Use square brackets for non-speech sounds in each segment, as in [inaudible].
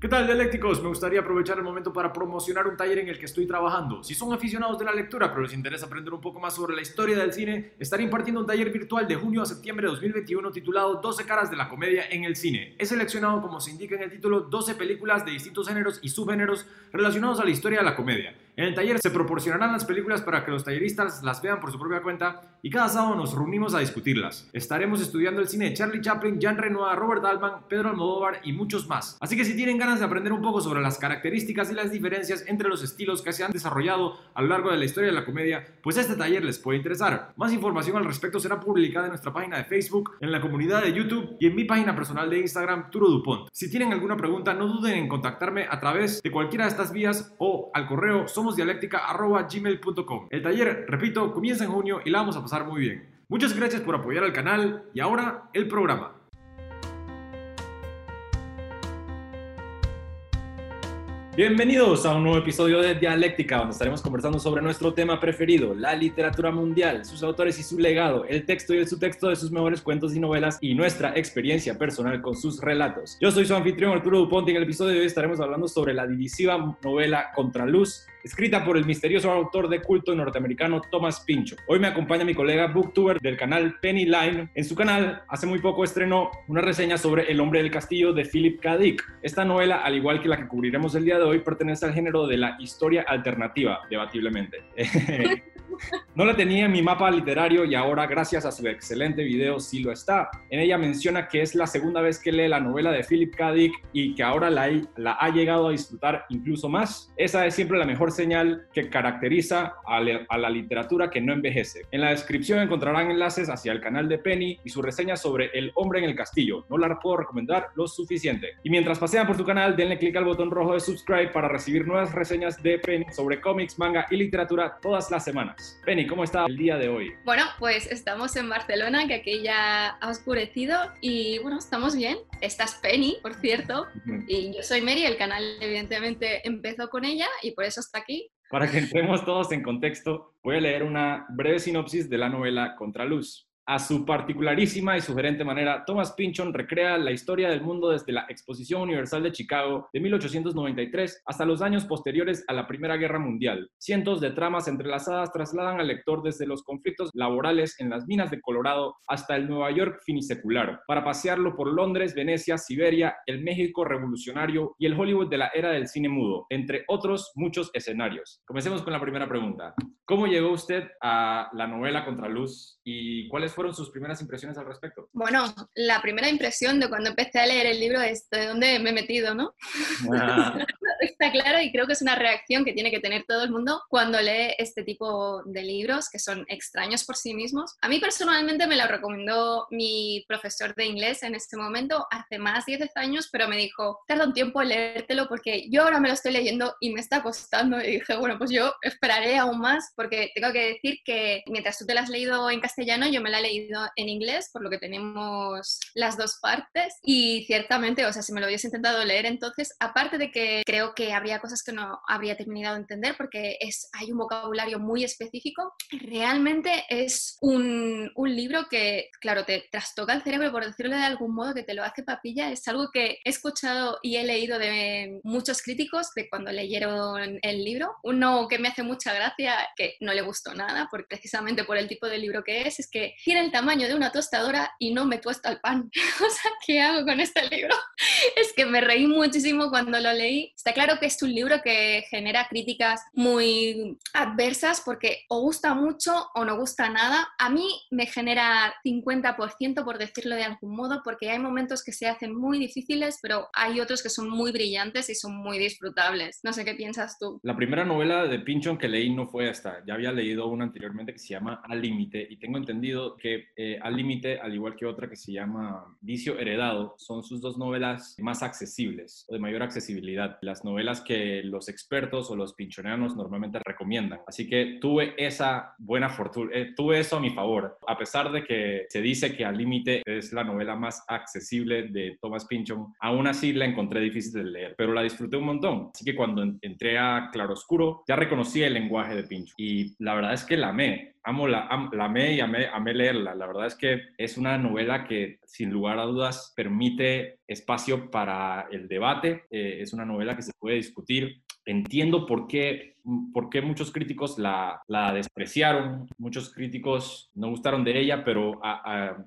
¿Qué tal, dialécticos? Me gustaría aprovechar el momento para promocionar un taller en el que estoy trabajando. Si son aficionados de la lectura, pero les interesa aprender un poco más sobre la historia del cine, estaré impartiendo un taller virtual de junio a septiembre de 2021 titulado 12 caras de la comedia en el cine. He seleccionado, como se indica en el título, 12 películas de distintos géneros y subgéneros relacionados a la historia de la comedia. En el taller se proporcionarán las películas para que los talleristas las vean por su propia cuenta y cada sábado nos reunimos a discutirlas. Estaremos estudiando el cine de Charlie Chaplin, Jean Renoir, Robert Altman, Pedro Almodóvar y muchos más. Así que si tienen ganas de aprender un poco sobre las características y las diferencias entre los estilos que se han desarrollado a lo largo de la historia de la comedia, pues este taller les puede interesar. Más información al respecto será publicada en nuestra página de Facebook, en la comunidad de YouTube y en mi página personal de Instagram, Turo Dupont. Si tienen alguna pregunta, no duden en contactarme a través de cualquiera de estas vías o al correo somosdialéctica.gmail.com. El taller, repito, comienza en junio y la vamos a pasar muy bien. Muchas gracias por apoyar al canal y ahora el programa. Bienvenidos a un nuevo episodio de Dialéctica, donde estaremos conversando sobre nuestro tema preferido, la literatura mundial, sus autores y su legado, el texto y el subtexto de sus mejores cuentos y novelas y nuestra experiencia personal con sus relatos. Yo soy su anfitrión Arturo Dupont y en el episodio de hoy estaremos hablando sobre la divisiva novela Contraluz, escrita por el misterioso autor de culto norteamericano Thomas Pincho. Hoy me acompaña mi colega booktuber del canal Penny Line. En su canal, hace muy poco estrenó una reseña sobre El hombre del castillo de Philip K. Dick. Esta novela, al igual que la que cubriremos el día de hoy, pertenece al género de la historia alternativa, debatiblemente. [laughs] No la tenía en mi mapa literario y ahora, gracias a su excelente video, sí lo está. En ella menciona que es la segunda vez que lee la novela de Philip K. Dick y que ahora la, ha llegado a disfrutar incluso más. Esa es siempre la mejor señal que caracteriza a, la literatura que no envejece. En la descripción encontrarán enlaces hacia el canal de Penny y su reseña sobre El hombre en el castillo. No la puedo recomendar lo suficiente. Y mientras pasean por su canal, denle clic al botón rojo de subscribe para recibir nuevas reseñas de Penny sobre cómics, manga y literatura todas las semanas. Penny, ¿cómo está el día de hoy? Bueno, pues estamos en Barcelona, que aquí ya ha oscurecido y bueno, estamos bien. Estás Penny, por cierto, y yo soy Mary, el canal evidentemente empezó con ella y por eso está aquí. Para que entremos todos en contexto, voy a leer una breve sinopsis de la novela Contraluz. A su particularísima y sugerente manera, Thomas Pynchon recrea la historia del mundo desde la Exposición Universal de Chicago de 1893 hasta los años posteriores a la Primera Guerra Mundial. Cientos de tramas entrelazadas trasladan al lector desde los conflictos laborales en las minas de Colorado hasta el Nueva York finisecular, para pasearlo por Londres, Venecia, Siberia, el México revolucionario y el Hollywood de la era del cine mudo, entre otros muchos escenarios. Comencemos con la primera pregunta. ¿Cómo llegó usted a la novela Contraluz y cuáles fueron sus primeras impresiones al respecto? Bueno, la primera impresión de cuando empecé a leer el libro es de dónde me he metido, ¿no? Ah. [laughs] Está claro y creo que es una reacción que tiene que tener todo el mundo cuando lee este tipo de libros que son extraños por sí mismos. A mí personalmente me lo recomendó mi profesor de inglés en este momento hace más de 10 años, pero me dijo, tarda un tiempo leértelo porque yo ahora me lo estoy leyendo y me está costando. Y dije, bueno, pues yo esperaré aún más porque tengo que decir que mientras tú te lo has leído en castellano, yo me la he leído en inglés, por lo que tenemos las dos partes. Y ciertamente, o sea, si me lo hubiese intentado leer entonces, aparte de que creo que habría cosas que no habría terminado de entender porque es, hay un vocabulario muy específico. Realmente es un, un libro que, claro, te trastoca el cerebro, por decirlo de algún modo, que te lo hace papilla. Es algo que he escuchado y he leído de muchos críticos de cuando leyeron el libro. Uno que me hace mucha gracia, que no le gustó nada, porque precisamente por el tipo de libro que es, es que tiene el tamaño de una tostadora y no me tuesta el pan. [laughs] o sea, ¿qué hago con este libro? [laughs] es que me reí muchísimo cuando lo leí. Está claro que es un libro que genera críticas muy adversas porque o gusta mucho o no gusta nada. A mí me genera 50% por decirlo de algún modo porque hay momentos que se hacen muy difíciles, pero hay otros que son muy brillantes y son muy disfrutables. No sé qué piensas tú. La primera novela de Pinchon que leí no fue esta. Ya había leído una anteriormente que se llama Al Límite y tengo entendido que eh, Al Límite, al igual que otra que se llama Vicio Heredado, son sus dos novelas más accesibles o de mayor accesibilidad. Las novelas que los expertos o los pinchoneanos normalmente recomiendan. Así que tuve esa buena fortuna, eh, tuve eso a mi favor. A pesar de que se dice que Al Límite es la novela más accesible de Thomas Pynchon, aún así la encontré difícil de leer, pero la disfruté un montón. Así que cuando entré a Claroscuro ya reconocí el lenguaje de Pynchon y la verdad es que la amé amo la, la amé y amé, amé leerla. La verdad es que es una novela que sin lugar a dudas permite espacio para el debate. Eh, es una novela que se puede discutir entiendo por qué, por qué muchos críticos la, la, despreciaron, muchos críticos no gustaron de ella, pero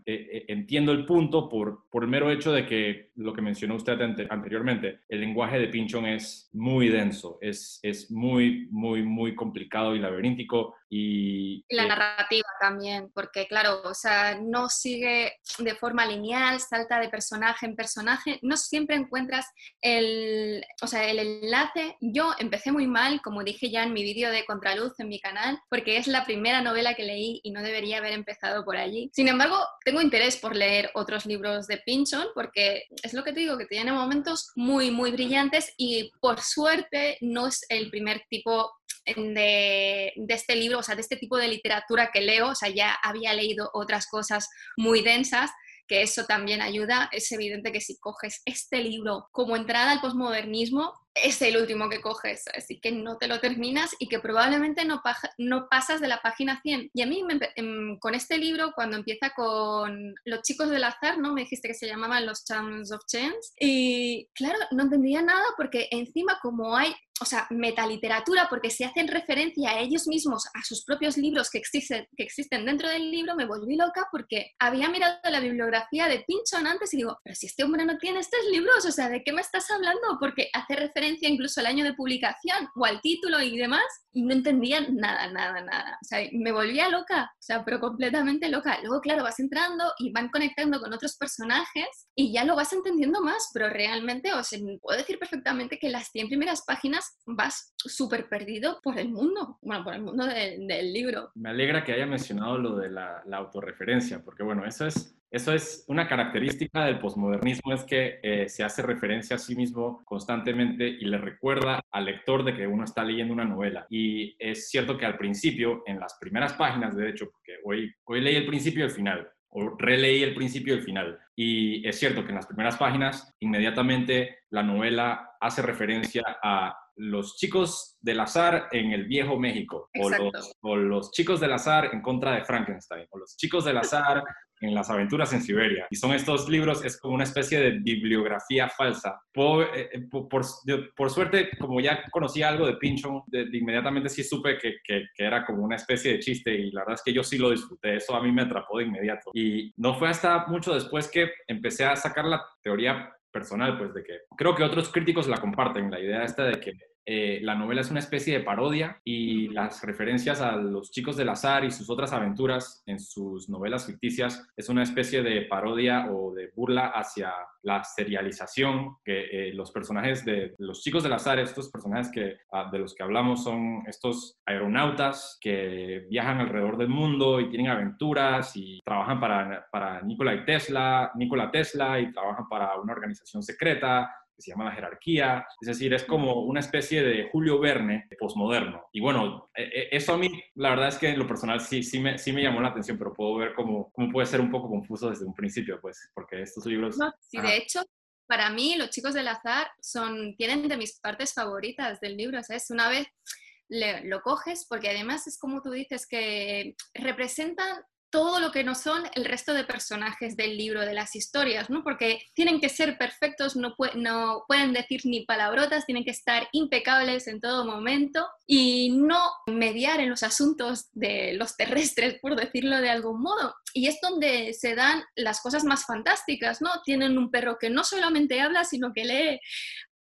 e, e, entiendo el punto por, por el mero hecho de que lo que mencionó usted anteriormente, el lenguaje de Pinchon es muy denso, es, es muy, muy, muy complicado y laberíntico. Y, la narrativa también, porque claro, o sea, no sigue de forma lineal, salta de personaje en personaje, no siempre encuentras el, o sea, el enlace. Yo empecé muy mal, como dije ya en mi vídeo de Contraluz en mi canal, porque es la primera novela que leí y no debería haber empezado por allí. Sin embargo, tengo interés por leer otros libros de Pinchon, porque es lo que te digo, que tiene momentos muy, muy brillantes y por suerte no es el primer tipo de, este libro, o sea, de este tipo de literatura que leo, o sea, ya había leído otras cosas muy densas, que eso también ayuda. Es evidente que si coges este libro como entrada al posmodernismo, es el último que coges, así que no te lo terminas y que probablemente no, no pasas de la página 100. Y a mí em, con este libro, cuando empieza con los chicos del azar, ¿no? Me dijiste que se llamaban los Champs of Chance, y claro, no entendía nada porque encima como hay o sea, metaliteratura, porque se hacen referencia a ellos mismos, a sus propios libros que existen, que existen dentro del libro, me volví loca porque había mirado la bibliografía de Pinchon antes y digo, pero si este hombre no tiene estos libros, o sea, ¿de qué me estás hablando? Porque hace referencia incluso al año de publicación o al título y demás, y no entendía nada, nada, nada. O sea, me volvía loca, o sea, pero completamente loca. Luego, claro, vas entrando y van conectando con otros personajes y ya lo vas entendiendo más, pero realmente, o sea, puedo decir perfectamente que las 100 primeras páginas vas súper perdido por el mundo, bueno, por el mundo del libro. Me alegra que haya mencionado lo de la, autorreferencia, porque bueno, eso es, eso es una característica del posmodernismo, es que eh, se hace referencia a sí mismo constantemente y le recuerda al lector de que uno está leyendo una novela. Y es cierto que al principio, en las primeras páginas, de hecho, porque hoy, hoy leí el principio y el final, o releí el principio y el final. Y es cierto que en las primeras páginas, inmediatamente la novela hace referencia a los chicos del azar en el viejo México, o los, o los, chicos del azar en contra de Frankenstein, o los chicos del azar en las aventuras en Siberia. Y son estos libros, es como una especie de bibliografía falsa. Por, eh, eh, por, suerte, como ya conocía algo de Pinchon, de, inmediatamente sí supe que, que, que, era como una especie de chiste y la verdad es que yo sí lo disfruté. Eso a mí me atrapó de inmediato. Y no fue hasta mucho después que empecé a sacar la teoría personal, pues de que creo que otros críticos la comparten, la idea esta de que eh, la novela es una especie de parodia y las referencias a los chicos del azar y sus otras aventuras en sus novelas ficticias es una especie de parodia o de burla hacia la serialización que eh, los personajes de los chicos del azar, estos personajes que, ah, de los que hablamos son estos aeronautas que viajan alrededor del mundo y tienen aventuras y trabajan para, para Nikola Tesla, Nikola Tesla y trabajan para una organización secreta se llama La Jerarquía, es decir, es como una especie de Julio Verne posmoderno. Y bueno, e, e, eso a mí, la verdad es que en lo personal sí, sí, me, sí me llamó la atención, pero puedo ver cómo, cómo puede ser un poco confuso desde un principio, pues, porque estos libros... sí, de hecho, para mí, Los chicos del azar son, tienen de mis partes favoritas del libro, ¿sabes? Una vez lo coges, porque además es como tú dices, que representan todo lo que no son el resto de personajes del libro, de las historias, ¿no? Porque tienen que ser perfectos, no, no pueden decir ni palabrotas, tienen que estar impecables en todo momento y no mediar en los asuntos de los terrestres, por decirlo de algún modo. Y es donde se dan las cosas más fantásticas, ¿no? Tienen un perro que no solamente habla, sino que lee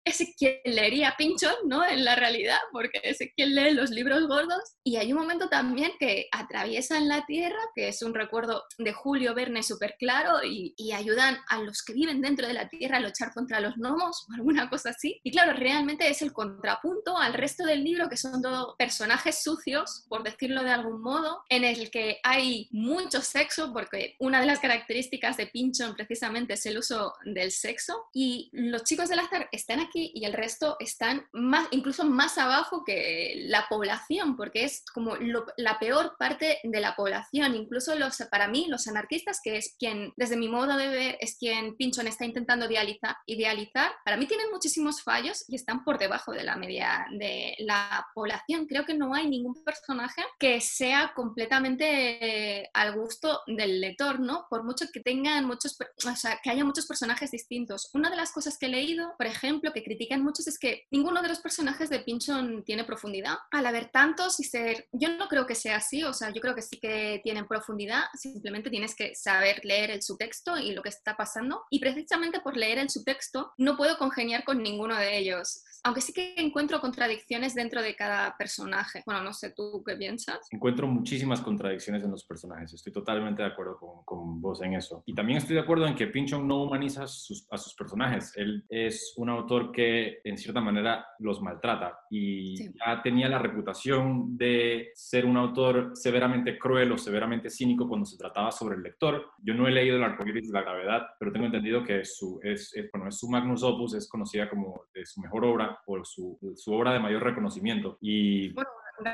Ezequiel leería Pinchon, ¿no? En la realidad, porque Ezequiel lee los libros gordos. Y hay un momento también que atraviesan la Tierra, que es un recuerdo de Julio Verne súper claro, y, ayudan a los que viven dentro de la Tierra a luchar contra los gnomos o alguna cosa así. Y claro, realmente es el contrapunto al resto del libro, que son todos personajes sucios, por decirlo de algún modo, en el que hay mucho sexo, porque una de las características de Pinchon precisamente es el uso del sexo. Y los chicos del azar están aquí y el resto están más, incluso más abajo que la población, porque es como la peor parte de la población. Incluso los, para mí, los anarquistas, que es quien, desde mi modo de ver, es quien Pinchon está intentando idealizar, idealizar, para mí tienen muchísimos fallos y están por debajo de la media de la población. Creo que no hay ningún personaje que sea completamente eh, al gusto del lector, ¿no? Por mucho que tengan muchos, o sea, que haya muchos personajes distintos. Una de las cosas que he leído, por ejemplo, que critican muchos es que ninguno de los personajes de Pinchon tiene profundidad. Al haber tantos y ser, yo no creo que sea así, o sea, yo creo que sí que tienen profundidad, simplemente tienes que saber leer el subtexto y lo que está pasando. Y precisamente por leer el subtexto no puedo congeniar con ninguno de ellos aunque sí que encuentro contradicciones dentro de cada personaje. Bueno, no sé tú qué piensas. Encuentro muchísimas contradicciones en los personajes, estoy totalmente de acuerdo con, con vos en eso. Y también estoy de acuerdo en que Pinchon no humaniza a sus, a sus personajes, él es un autor que en cierta manera los maltrata y ya tenía la reputación de ser un autor severamente cruel o severamente cínico cuando se trataba sobre el lector. Yo no he leído el arcoíris de la gravedad, pero tengo entendido que su, es, es, bueno, es su magnus opus, es conocida como de su mejor obra por su, su obra de mayor reconocimiento. Y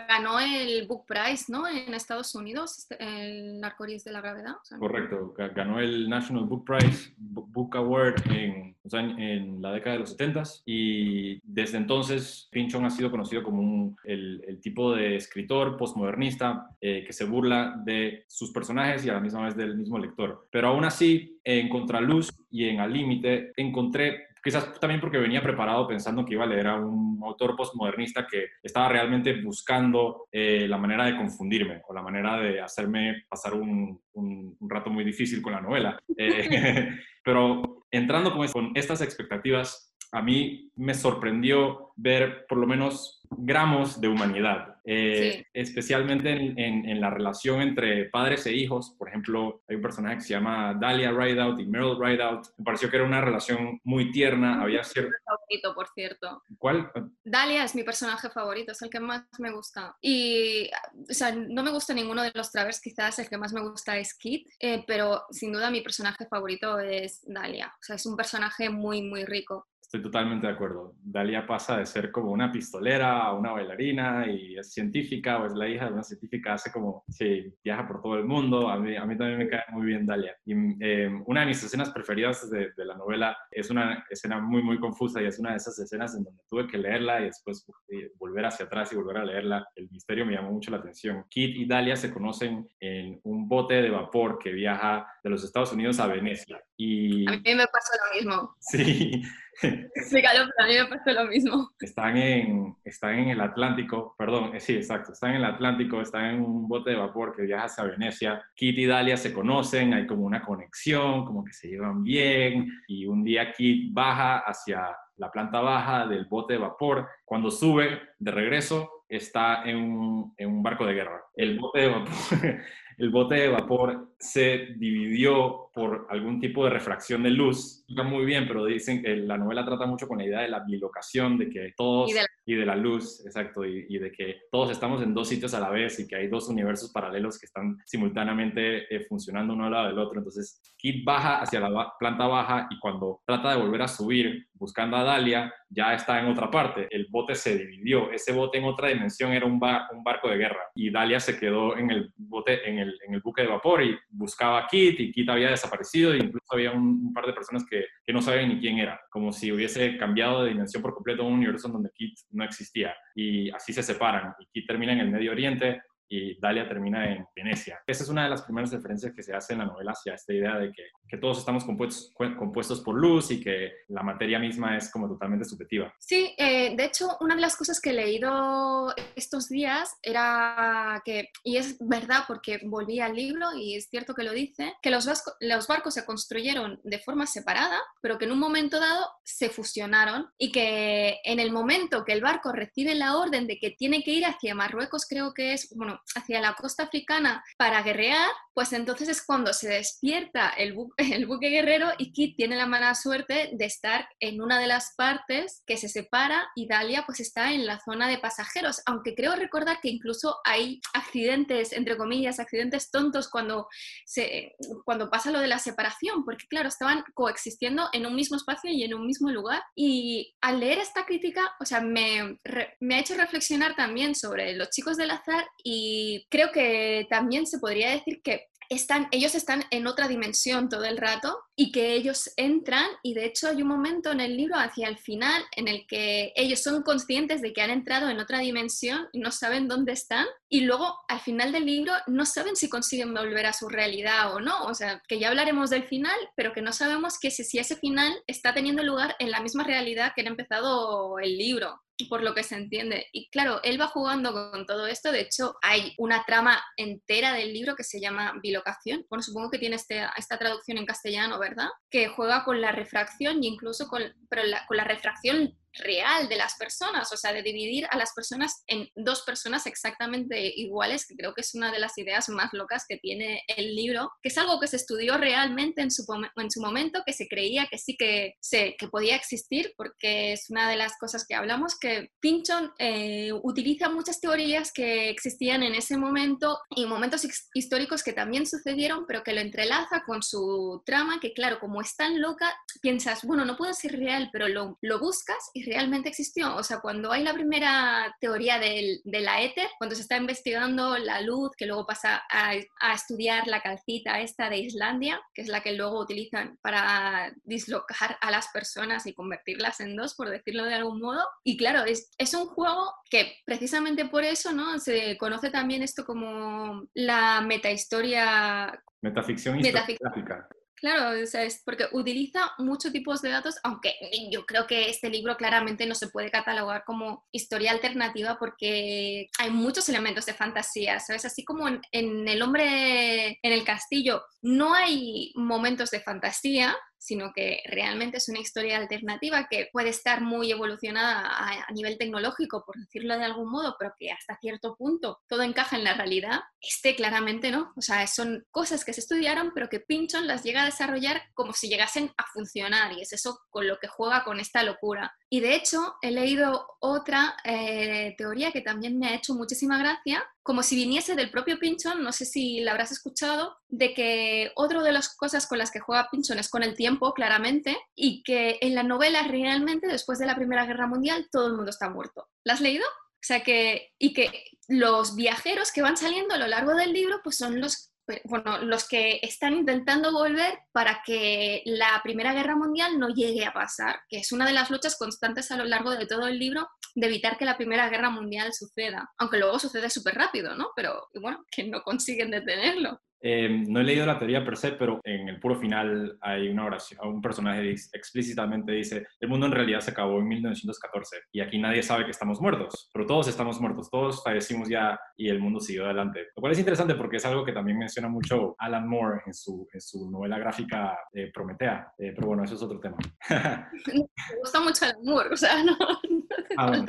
ganó el Book Prize, ¿no? En Estados Unidos, este, el Arcoíris de la Gravedad. Correcto, ganó el National Book Prize, Book Award en, en la década de los 70 y desde entonces Pinchon ha sido conocido como el, el, tipo de escritor postmodernista eh, que se burla de sus personajes y a la misma vez del mismo lector. Pero aún así, en Contraluz y en Al Límite encontré quizás también porque venía preparado pensando que iba a leer a un autor postmodernista que estaba realmente buscando eh, la manera de confundirme o la manera de hacerme pasar un, un, rato muy difícil con la novela. Eh, [laughs] pero entrando con, con estas expectativas, a mí me sorprendió ver por lo menos gramos de humanidad, eh, especialmente en, la relación entre padres e hijos. Por ejemplo, hay un personaje que se llama Dahlia Rideout y Meryl Rideout. Me pareció que era una relación muy tierna. Había cierto... favorito, por cierto. ¿Cuál? Dahlia es mi personaje favorito, es el que más me gusta. Y, o sea, no me gusta ninguno de los Travers, quizás el que más me gusta es Kit, eh, pero sin duda mi personaje favorito es Dahlia. O sea, es un personaje muy, muy rico. Estoy totalmente de acuerdo. Dalia pasa de ser como una pistolera a una bailarina y es científica o es la hija de una científica, hace como, sí, viaja por todo el mundo. A mí, a mí también me cae muy bien Dalia. Y eh, una de mis escenas preferidas de, de, la novela es una escena muy, muy confusa y es una de esas escenas en donde tuve que leerla y después eh, volver hacia atrás y volver a leerla. El misterio me llamó mucho la atención. Kit y Dalia se conocen en un bote de vapor que viaja de los Estados Unidos a Venecia. Y... A mí me pasó lo mismo. [laughs] Sí, Sí, pero a mí me pasó lo mismo. Están en, están en el Atlántico, perdón, eh, sí, exacto, están en el Atlántico, están en un bote de vapor que viaja hacia Venecia. Kit y Dalia se conocen, hay como una conexión, como que se llevan bien, y un día Kit baja hacia la planta baja del bote de vapor. Cuando sube de regreso, está en un, en un barco de guerra. El bote de vapor, [laughs] el bote de vapor se dividió por algún tipo de refracción de luz. Está muy bien, pero dicen que la novela trata mucho con la idea de la bilocación, de que todos... Y de la, luz, exacto, y, de que todos estamos en dos sitios a la vez y que hay dos universos paralelos que están simultáneamente eh, funcionando uno al lado del otro. Entonces, Kit baja hacia la planta baja y cuando trata de volver a subir buscando a Dalia, ya está en otra parte. El bote se dividió. Ese bote en otra dimensión era un, un barco de guerra y Dalia se quedó en el bote, en el, en el buque de vapor y buscaba a Kit y Kit había desaparecido e incluso había un, par de personas que, que, no sabían ni quién era, como si hubiese cambiado de dimensión por completo un universo donde Kit no existía. Y así se separan y Kit termina en el Medio Oriente y Dalia termina en Venecia. Esa es una de las primeras referencias que se hace en la novela hacia esta idea de que, que, todos estamos compuestos, compuestos por luz y que la materia misma es como totalmente subjetiva. Sí, eh, de hecho, una de las cosas que he leído estos días era que, y es verdad porque volví al libro y es cierto que lo dice, que los, los barcos se construyeron de forma separada, pero que en un momento dado se fusionaron y que en el momento que el barco recibe la orden de que tiene que ir hacia Marruecos, creo que es, bueno, hacia la costa africana para guerrear, pues entonces es cuando se despierta el, [laughs] el buque guerrero y Kit tiene la mala suerte de estar en una de las partes que se separa y Dalia pues está en la zona de pasajeros, aunque creo recordar que incluso hay accidentes, entre comillas, accidentes tontos cuando, se, cuando pasa lo de la separación, porque claro, estaban coexistiendo en un mismo espacio y en un mismo lugar. Y al leer esta crítica, o sea, me, me ha hecho reflexionar también sobre los chicos del azar y creo que también se podría decir que están, ellos están en otra dimensión todo el rato y que ellos entran y de hecho hay un momento en el libro hacia el final en el que ellos son conscientes de que han entrado en otra dimensión y no saben dónde están y luego al final del libro no saben si consiguen volver a su realidad o no, o sea, que ya hablaremos del final, pero que no sabemos que si, si ese final está teniendo lugar en la misma realidad que ha empezado el libro por lo que se entiende. Y claro, él va jugando con todo esto. De hecho, hay una trama entera del libro que se llama bilocación. Bueno, supongo que tiene este, esta traducción en castellano, ¿verdad? Que juega con la refracción y incluso con, con la refracción real de las personas, o sea, de dividir a las personas en dos personas exactamente iguales, que creo que es una de las ideas más locas que tiene el libro, que es algo que se estudió realmente en su, en su momento, que se creía que sí que, se, que podía existir, porque es una de las cosas que hablamos, que Pinchon eh, utiliza muchas teorías que existían en ese momento y momentos históricos que también sucedieron, pero que lo entrelaza con su trama, que claro, como es tan loca, piensas, bueno, no puede ser real, pero lo, lo buscas y realmente existió. O sea, cuando hay la primera teoría de la éter, cuando se está investigando la luz, que luego pasa a, estudiar la calcita esta de Islandia, que es la que luego utilizan para dislocar a las personas y convertirlas en dos, por decirlo de algún modo. Y claro, es, es un juego que precisamente por eso, ¿no? Se conoce también esto como la metahistoria Metaficción histórica. Claro, o sea, es porque utiliza muchos tipos de datos, aunque yo creo que este libro claramente no se puede catalogar como historia alternativa porque hay muchos elementos de fantasía, ¿sabes? Así como en, en El hombre en el castillo no hay momentos de fantasía, sino que realmente es una historia alternativa que puede estar muy evolucionada a, nivel tecnológico, por decirlo de algún modo, pero que hasta cierto punto todo encaja en la realidad. Este claramente no. O sea, son cosas que se estudiaron, pero que Pinchon las llega a desarrollar como si llegasen a funcionar, y es eso con lo que juega con esta locura. Y de hecho, he leído otra eh, teoría que también me ha hecho muchísima gracia, como si viniese del propio Pinchon, no sé si la habrás escuchado, de que otra de las cosas con las que juega Pinchon es con el tiempo, claramente, y que en la novela realmente, después de la Primera Guerra Mundial, todo el mundo está muerto. ¿La has leído? O sea que, y que los viajeros que van saliendo a lo largo del libro, pues son los bueno, los que están intentando volver para que la Primera Guerra Mundial no llegue a pasar, que es una de las luchas constantes a lo largo de todo el libro de evitar que la Primera Guerra Mundial suceda, aunque luego sucede súper rápido, ¿no? Pero bueno, que no consiguen detenerlo. Eh, no he leído la teoría per se, pero en el puro final hay una oración, un personaje explícitamente dice, el mundo en realidad se acabó en 1914 y aquí nadie sabe que estamos muertos, pero todos estamos muertos, todos fallecimos ya y el mundo siguió adelante. Lo cual es interesante porque es algo que también menciona mucho Alan Moore en su, en su novela gráfica eh, Prometea, eh, pero bueno, eso es otro tema. [laughs] Me gusta mucho Alan Moore, o sea, no, no ah,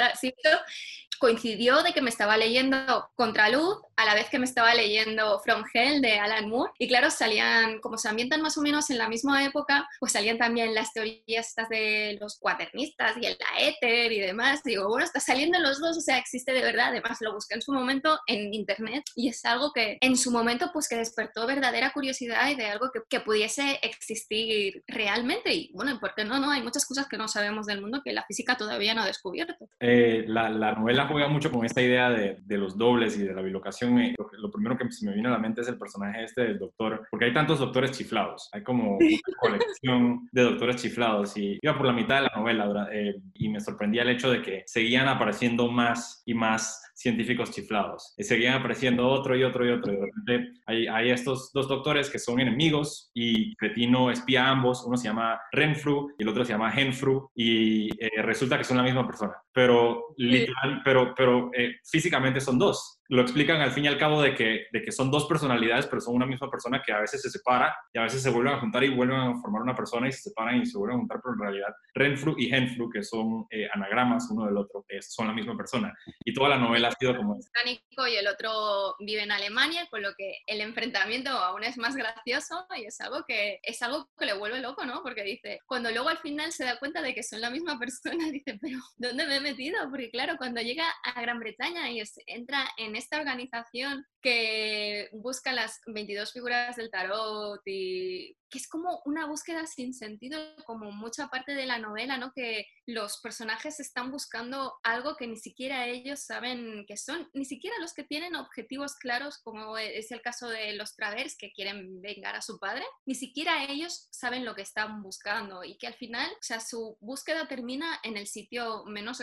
coincidió de que me estaba leyendo Contraluz a la vez que me estaba leyendo From Hell de Alan Moore. Y claro, salían, como se ambientan más o menos en la misma época, pues salían también las teorías estas de los cuaternistas y el éter y demás. Digo, bueno, está saliendo los dos, o sea, existe de verdad. Además, lo busqué en su momento en internet y es algo que en su momento, pues que despertó verdadera curiosidad y de algo que, que pudiese existir realmente. Y bueno, ¿por qué no? no? Hay muchas cosas que no sabemos del mundo que la física todavía no ha descubierto. Eh, la, la novela juega mucho con esta idea de, de los dobles y de la bilocación. Eh, lo, primero que se me vino a la mente es el personaje este del doctor, porque hay tantos doctores chiflados, hay como una [laughs] colección de doctores chiflados y iba por la mitad de la novela eh, y me sorprendía el hecho de que seguían apareciendo más y más científicos chiflados. Y seguían apareciendo otro y otro y otro. de repente hay, hay, estos dos doctores que son enemigos y Cretino espía a ambos. Uno se llama Renfru y el otro se llama Henfru y eh, resulta que son la misma persona. Pero, literal, pero, pero eh, físicamente son dos. lo explican al fin y al cabo de que, de que son dos personalidades, pero son una misma persona que a veces se separa y a veces se vuelven a juntar y vuelven a formar una persona y se separan y se vuelven a juntar, pero en realidad Renfru y Henfru, que son eh, anagramas uno del otro, son la misma persona. Y toda la novela ha sido como... Y el otro vive en Alemania, con lo que el enfrentamiento aún es más gracioso y es algo que, es algo que le vuelve loco, ¿no? Porque dice, cuando luego al final se da cuenta de que son la misma [laughs] persona, dice, pero ¿dónde me metido? Porque claro, cuando llega a Gran Bretaña y entra en esta organización que busca las 22 figuras del tarot y que es como una búsqueda sin sentido, como mucha parte de la novela, ¿no? Que los personajes están buscando algo que ni siquiera ellos saben que son, ni siquiera los que tienen objetivos claros, como es el caso de los Travers que quieren vengar a su padre, ni siquiera ellos saben lo que están buscando y que al final, o sea, su búsqueda termina en el sitio menos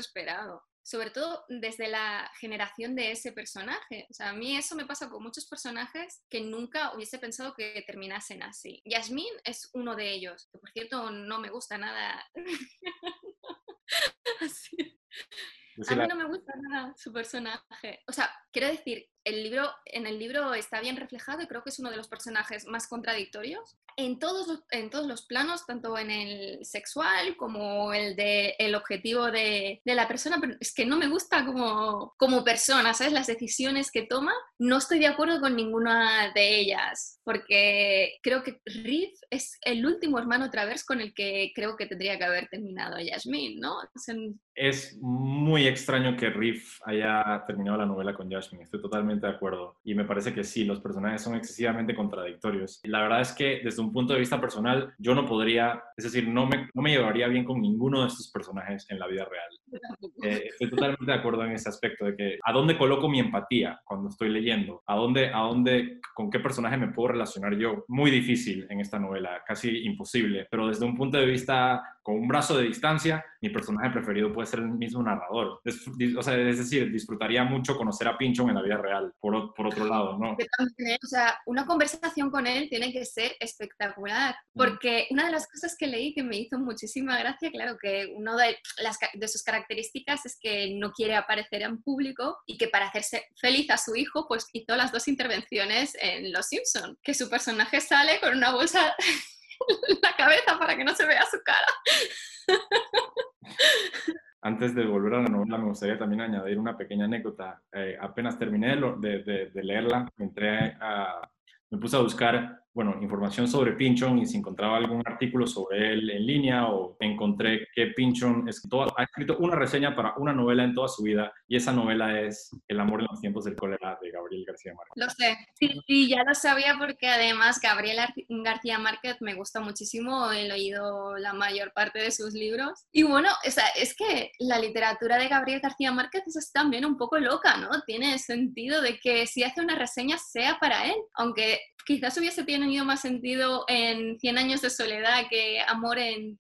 sobre todo desde la generación de ese personaje. O sea, a mí eso me pasa con muchos personajes que nunca hubiese pensado que terminasen así. Yasmín es uno de ellos, que por cierto no me gusta nada. [laughs] así. A mí no me gusta nada su personaje. O sea, quiero decir, el libro, en el libro está bien reflejado y creo que es uno de los personajes más contradictorios en todos los, en todos los planos, tanto en el sexual como el de el objetivo de, de, la persona, pero es que no me gusta como, como persona, ¿sabes? Las decisiones que toma, no estoy de acuerdo con ninguna de ellas, porque creo que Riff es el último hermano Travers con el que creo que tendría que haber terminado Yasmin, ¿no? Es muy extraño que Riff haya terminado la novela con Yasmin, estoy totalmente de acuerdo. Y me parece que sí, los personajes son excesivamente contradictorios. La verdad es que desde un punto de vista personal, yo no podría, es decir, no me, no me llevaría bien con ninguno de estos personajes en la vida real. Eh, estoy totalmente de acuerdo en ese aspecto de que a dónde coloco mi empatía cuando estoy leyendo, a dónde, a dónde, con qué personaje me puedo relacionar yo. Muy difícil en esta novela, casi imposible, pero desde un punto de vista con un brazo de distancia, mi personaje preferido puede ser el mismo narrador. Es, o sea, es decir, disfrutaría mucho conocer a Pinchon en la vida real, por, por otro lado, ¿no? O sea, una conversación con él tiene que ser espectacular, mm. porque una de las cosas que leí que me hizo muchísima gracia, claro, que una de, las, de sus características es que no quiere aparecer en público y que para hacerse feliz a su hijo, pues hizo las dos intervenciones en Los Simpson, que su personaje sale con una bolsa la cabeza para que no se vea su cara. Antes de volver a la novela, me gustaría también añadir una pequeña anécdota. Eh, apenas terminé de, leerla, entré me puse a buscar bueno, información sobre Pinchon y si encontraba algún artículo sobre él en línea o encontré que Pinchon ha escrito una reseña para una novela en toda su vida y esa novela es El amor en los tiempos del cólera de Gabriel García Márquez. Lo sé, sí, sí, ya lo sabía porque además Gabriel García Márquez me gusta muchísimo, he leído la mayor parte de sus libros y bueno, o sea, es que la literatura de Gabriel García Márquez es también un poco loca, ¿no? Tiene sentido de que si hace una reseña sea para él, aunque quizás hubiese tenido más sentido en 100 años de soledad que Amor en,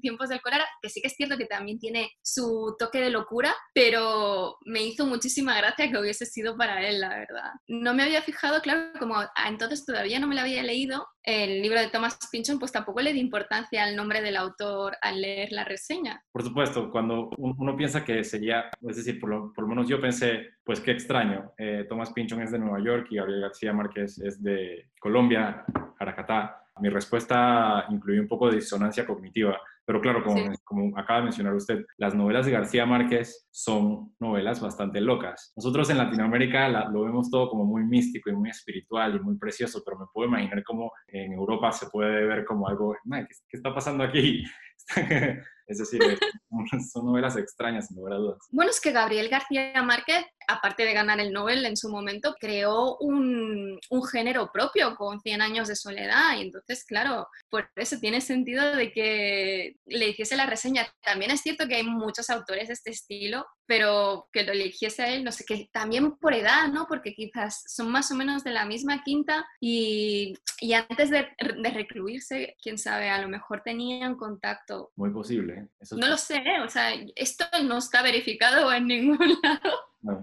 tiempos del cólera, que sí que es cierto que también tiene su toque de locura, pero me hizo muchísima gracia que hubiese sido para él, la verdad. No me había fijado, claro, como entonces todavía no me lo había leído, el libro de Thomas Pynchon, pues tampoco le di importancia al nombre del autor al leer la reseña. Por supuesto, cuando uno piensa que sería, es decir, por lo, por lo menos yo pensé, pues qué extraño, eh, Thomas Pynchon es de Nueva York y Gabriel García Márquez es de Colombia, Aracatá. Mi respuesta incluye un poco de disonancia cognitiva, pero claro, como, como, acaba de mencionar usted, las novelas de García Márquez son novelas bastante locas. Nosotros en Latinoamérica lo vemos todo como muy místico y muy espiritual y muy precioso, pero me puedo imaginar cómo en Europa se puede ver como algo, ¿qué, qué está pasando aquí? [laughs] Es decir, [laughs] son novelas extrañas, sin lugar a dudas. Bueno, es que Gabriel García Márquez, aparte de ganar el Nobel en su momento, creó un, un, género propio con 100 años de soledad. Y entonces, claro, por eso tiene sentido de que le hiciese la reseña. También es cierto que hay muchos autores de este estilo, pero que lo eligiese a él, no sé, que también por edad, ¿no? Porque quizás son más o menos de la misma quinta y, y antes de, de recluirse, quién sabe, a lo mejor tenían contacto. Muy posible no lo sé, o sea, esto no está verificado en [laughs] ningún lado,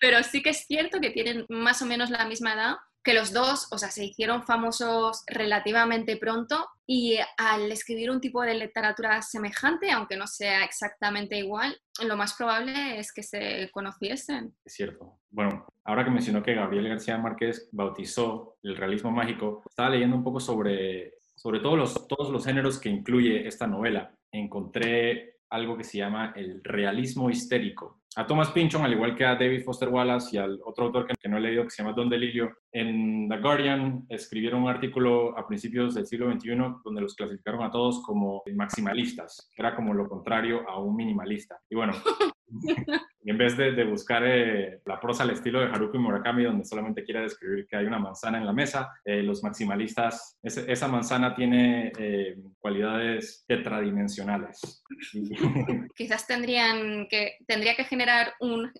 pero sí que es cierto que tienen más o menos la misma edad, que los dos, o sea, se hicieron famosos relativamente pronto y al escribir un tipo de literatura semejante, aunque no sea exactamente igual, lo más probable es que se conociesen. Es cierto. Bueno, ahora que mencionó que Gabriel García Márquez bautizó el realismo mágico, estaba leyendo un poco sobre, sobre todos, los, todos los géneros que incluye esta novela. Encontré algo que se llama el realismo histérico. A Thomas Pynchon, al igual que a David Foster Wallace y al otro autor que, no he leído que se llama Don DeLillo, en The Guardian escribieron un artículo a principios del siglo XXI donde los clasificaron a todos como maximalistas, que era como lo contrario a un minimalista. Y bueno, [laughs] [laughs] en vez de, buscar eh, la prosa al estilo de Haruki Murakami, donde solamente quiere describir que hay una manzana en la mesa, eh, los maximalistas, esa manzana tiene eh, cualidades tetradimensionales. [laughs] Quizás tendrían que, tendría que generar un,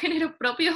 género propio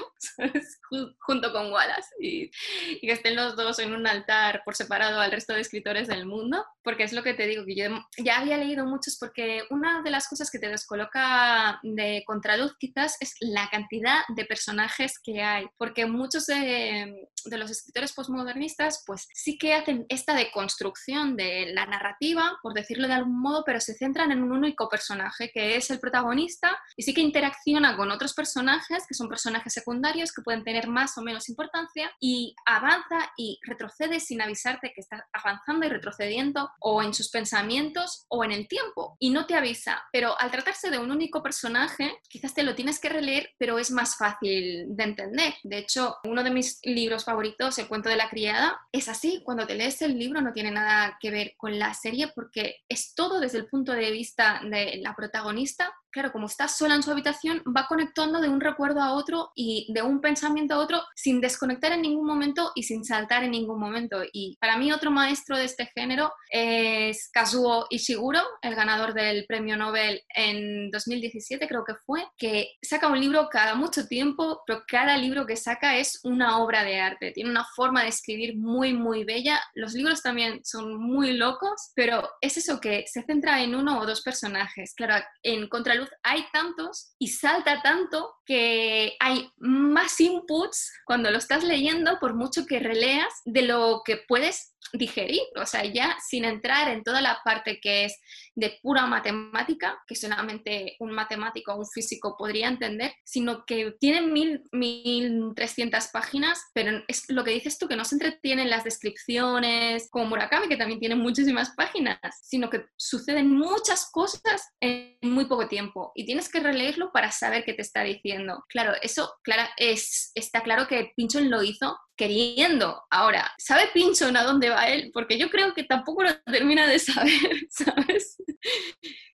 junto con Wallace y, y, que estén los dos en un altar por separado al resto de escritores del mundo, porque es lo que te digo, que yo ya había leído muchos, porque una de las cosas que te descoloca de contraluz quizás es la cantidad de personajes que hay, porque muchos de, los escritores postmodernistas pues sí que hacen esta deconstrucción de la narrativa, por decirlo de algún modo, pero se centran en un único personaje que es el protagonista y sí que interacciona con otros personajes que son personajes secundarios que pueden tener más o menos importancia y avanza y retrocede sin avisarte que está avanzando y retrocediendo o en sus pensamientos o en el tiempo y no te avisa, pero al tratarse de un único personaje quizás te lo que releer, pero es más fácil de entender. De hecho, uno de mis libros favoritos, El cuento de la criada, es así. Cuando te lees el libro no tiene nada que ver con la serie porque es todo desde el punto de vista de la protagonista claro, como está sola en su habitación, va conectando de un recuerdo a otro y de un pensamiento a otro sin desconectar en ningún momento y sin saltar en ningún momento. Y para mí otro maestro de este género es Kazuo Ishiguro, el ganador del premio Nobel en 2017 creo que fue, que saca un libro cada mucho tiempo, pero cada libro que saca es una obra de arte, tiene una forma de escribir muy, muy bella. Los libros también son muy locos, pero es eso que se centra en uno o dos personajes. Claro, en Contra hay tantos y salta tanto que hay más inputs cuando lo estás leyendo, por mucho que releas, de lo que puedes digerir, o sea, ya sin entrar en toda la parte que es de pura matemática, que solamente un matemático o un físico podría entender, sino que tienen mil, mil trescientas páginas, pero es lo que dices tú, que no se entretienen las descripciones, como Murakami, que también tiene muchísimas páginas, sino que suceden muchas cosas en muy poco tiempo y tienes que releerlo para saber qué te está diciendo. Claro, eso claro, es, está claro que Pinchon lo hizo queriendo. Ahora, ¿sabe Pinchon a dónde va él? Porque yo creo que tampoco lo termina de saber, [laughs] ¿sabes?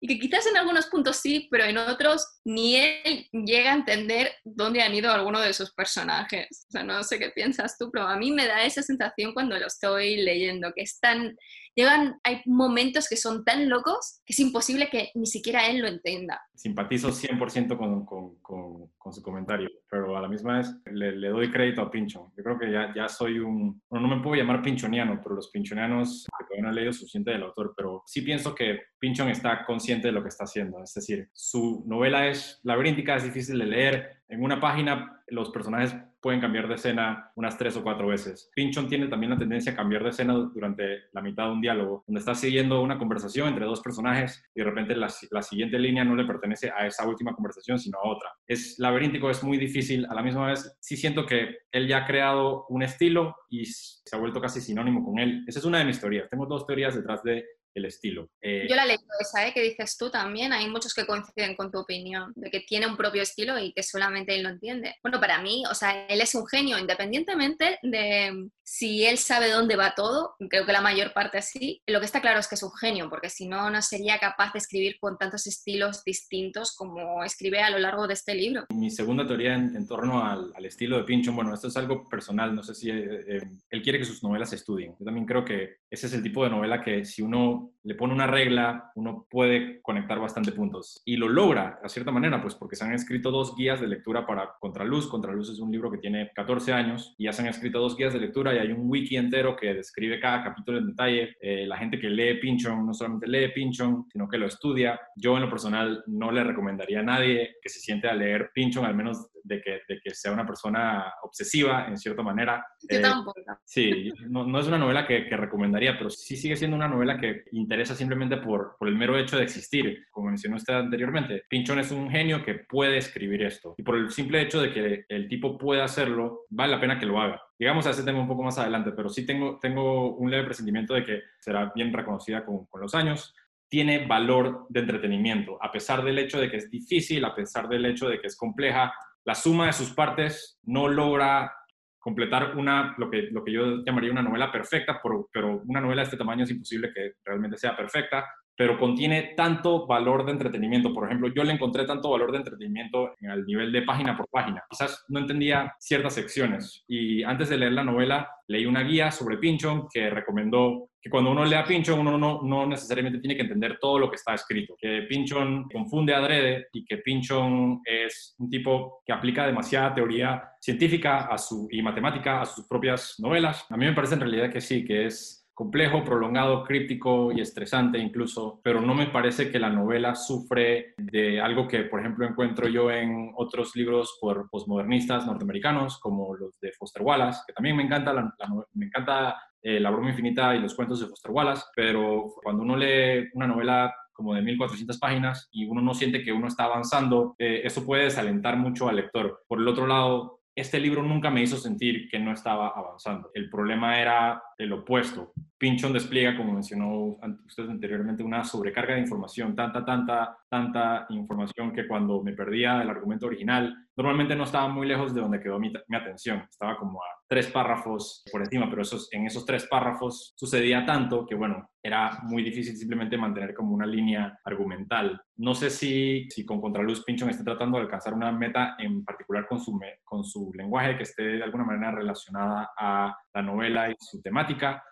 Y que quizás en algunos puntos sí, pero en otros ni él llega a entender dónde han ido algunos de sus personajes. O sea, no sé qué piensas tú, pero a mí me da esa sensación cuando lo estoy leyendo, que están, llegan, hay momentos que son tan locos que es imposible que ni siquiera él lo entienda. Simpatizo 100% con, con, con, con, su comentario, pero a la misma vez le, le doy crédito a Pinchon. Yo creo que ya, ya soy un, no me puedo llamar pinchoniano, pero los pinchonianos, que todavía no he leído suficiente del autor, pero sí pienso que Pinchon está consciente de lo que está haciendo. Es decir, su novela es laberíntica, es difícil de leer. En una página los personajes pueden cambiar de escena unas tres o cuatro veces. Pinchon tiene también la tendencia a cambiar de escena durante la mitad de un diálogo, donde está siguiendo una conversación entre dos personajes y de repente la, siguiente línea no le pertenece a esa última conversación, sino a otra. Es laberíntico, es muy difícil. A la misma vez, sí siento que él ya ha creado un estilo y se ha vuelto casi sinónimo con él. Esa es una de mis teorías. Tengo dos teorías detrás de el estilo. Eh, Yo la leo esa, ¿eh? que dices tú también, hay muchos que coinciden con tu opinión, de que tiene un propio estilo y que solamente él lo entiende. Bueno, para mí, o sea, él es un genio, independientemente de si él sabe dónde va todo, creo que la mayor parte sí, lo que está claro es que es un genio, porque si no, no sería capaz de escribir con tantos estilos distintos como escribe a lo largo de este libro. Mi segunda teoría en, torno al, estilo de Pinchon, bueno, esto es algo personal, no sé si eh, eh, él quiere que sus novelas se estudien. Yo también creo que ese es el tipo de novela que si uno le pone una regla, uno puede conectar bastante puntos. Y lo logra, a cierta manera, pues porque se han escrito dos guías de lectura para Contraluz. Contraluz es un libro que tiene 14 años y ya se han escrito dos guías de lectura y hay un wiki entero que describe cada capítulo en detalle. Eh, la gente que lee Pinchon no solamente lee Pinchon, sino que lo estudia. Yo en lo personal no le recomendaría a nadie que se siente a leer Pinchon, al menos de que, de que sea una persona obsesiva en cierta manera. Yo tampoco. Sí, no, no, es una novela que, que, recomendaría, pero sí sigue siendo una novela que interesa simplemente por, por el mero hecho de existir. Como mencionó usted anteriormente, Pinchón es un genio que puede escribir esto. Y por el simple hecho de que el tipo puede hacerlo, vale la pena que lo haga. Llegamos a ese tema un poco más adelante, pero sí tengo, tengo un leve presentimiento de que será bien reconocida con, con los años tiene valor de entretenimiento, a pesar del hecho de que es difícil, a pesar del hecho de que es compleja, la suma de sus partes no logra completar una, lo, que, lo que yo llamaría una novela perfecta, pero una novela de este tamaño es imposible que realmente sea perfecta, pero contiene tanto valor de entretenimiento. Por ejemplo, yo le encontré tanto valor de entretenimiento en el nivel de página por página. Quizás no entendía ciertas secciones y antes de leer la novela leí una guía sobre Pinchon que recomendó que cuando uno lea Pinchon uno no, no necesariamente tiene que entender todo lo que está escrito, que Pinchon confunde adrede y que Pinchon es un tipo que aplica demasiada teoría científica a su, y matemática a sus propias novelas. A mí me parece en realidad que sí, que es complejo, prolongado, críptico y estresante incluso, pero no me parece que la novela sufre de algo que, por ejemplo, encuentro yo en otros libros por posmodernistas norteamericanos, como los de Foster Wallace, que también me encanta, la, me encanta eh, La broma infinita y los cuentos de Foster Wallace, pero cuando uno lee una novela como de 1400 páginas y uno no siente que uno está avanzando, eh, eso puede desalentar mucho al lector. Por el otro lado, este libro nunca me hizo sentir que no estaba avanzando. El problema era el opuesto. Pinchon despliega, como mencionó usted anteriormente, una sobrecarga de información, tanta, tanta, tanta información que cuando me perdía el argumento original, normalmente no estaba muy lejos de donde quedó mi, atención, estaba como a tres párrafos por encima, pero esos, en esos tres párrafos sucedía tanto que, bueno, era muy difícil simplemente mantener como una línea argumental. No sé si, si con Contraluz Pinchon esté tratando de alcanzar una meta en particular con su, con su lenguaje que esté de alguna manera relacionada a la novela y su temática.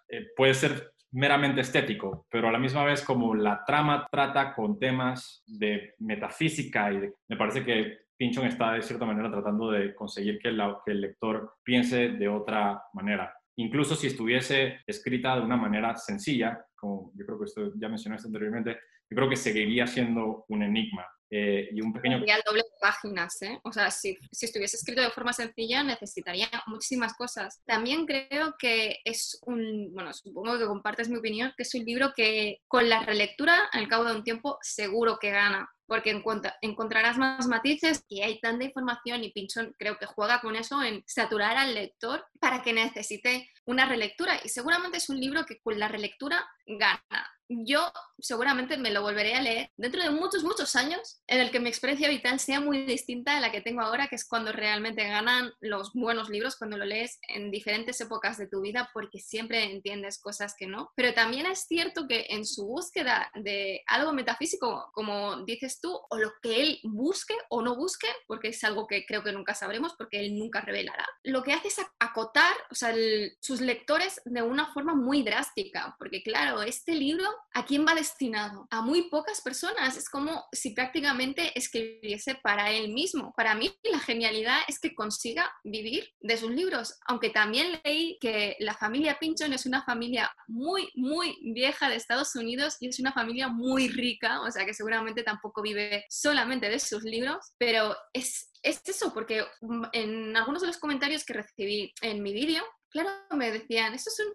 Eh, puede ser meramente estético, pero a la misma vez como la trama trata con temas de metafísica y me parece que Pinchon está de cierta manera tratando de conseguir que, que el lector piense de otra manera. Incluso si estuviese escrita de una manera sencilla, como yo creo que esto ya mencionaste anteriormente, yo creo que seguiría siendo un enigma. Eh, y un pequeño... Sería el doble de páginas, ¿eh? O sea, si, si, estuviese escrito de forma sencilla necesitaría muchísimas cosas. También creo que es un, bueno, supongo que compartes mi opinión, que es un libro que con la relectura, al cabo de un tiempo, seguro que gana porque encontrarás más matices y hay tanta información y Pinchon creo que juega con eso en saturar al lector para que necesite una relectura y seguramente es un libro que con la relectura gana yo seguramente me lo volveré a leer dentro de muchos, muchos años en el que mi experiencia vital sea muy distinta a la que tengo ahora, que es cuando realmente ganan los buenos libros, cuando lo lees en diferentes épocas de tu vida, porque siempre entiendes cosas que no. Pero también es cierto que en su búsqueda de algo metafísico, como dices tú, o lo que él busque o no busque, porque es algo que creo que nunca sabremos, porque él nunca revelará, lo que hace es acotar o sea, sus lectores de una forma muy drástica, porque claro, este libro ¿a quién va destinado? A muy pocas personas. Es como si prácticamente escribiese para él mismo. Para mí la genialidad es que consiga vivir de sus libros, aunque también leí que la familia Pinchon es una familia muy, muy vieja de Estados Unidos y es una familia muy rica, o sea que seguramente tampoco vive solamente de sus libros, pero es es eso, porque en algunos de los comentarios que recibí en mi vídeo claro, me decían, estos son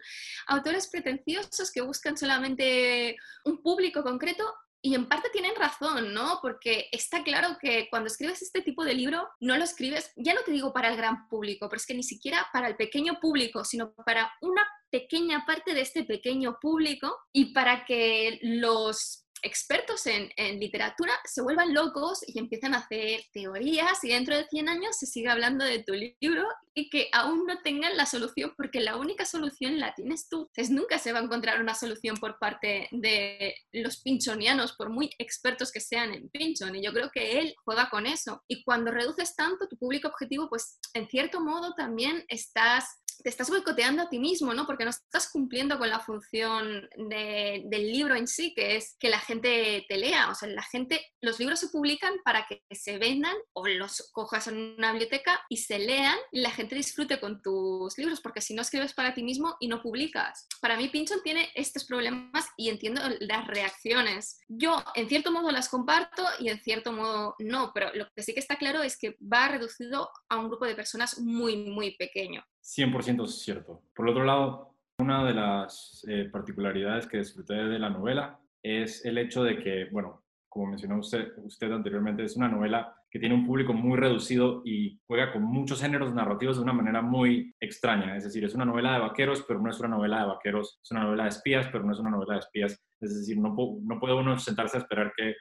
autores pretenciosos que buscan solamente un público concreto y en parte tienen razón, ¿no? Porque está claro que cuando escribes este tipo de libro, no lo escribes, ya no te digo para el gran público, pero es que ni siquiera para el pequeño público, sino para una pequeña parte de este pequeño público y para que los expertos en, literatura se vuelvan locos y empiezan a hacer teorías y dentro de 100 años se sigue hablando de tu libro y que aún no tengan la solución porque la única solución la tienes tú. Nunca se va a encontrar una solución por parte de los pinchonianos, por muy expertos que sean en pinchon y yo creo que él juega con eso. Y cuando reduces tanto tu público objetivo, pues en cierto modo también estás te estás boicoteando a ti mismo, ¿no? Porque no estás cumpliendo con la función del libro en sí, que es que la gente te lea. O sea, la gente, los libros se publican para que se vendan o los cojas en una biblioteca y se lean y la gente disfrute con tus libros, porque si no escribes para ti mismo y no publicas. Para mí, Pinchon tiene estos problemas y entiendo las reacciones. Yo, en cierto modo, las comparto y en cierto modo no, pero lo que sí que está claro es que va reducido a un grupo de personas muy, muy pequeño. 100% cierto. Por otro lado, una de las eh, particularidades que disfruté de la novela es el hecho de que, bueno, como mencionó usted, anteriormente, es una novela que tiene un público muy reducido y juega con muchos géneros narrativos de una manera muy extraña. Es decir, es una novela de vaqueros, pero no es una novela de vaqueros. Es una novela de espías, pero no es una novela de espías. Es decir, no, no puede uno sentarse a esperar que,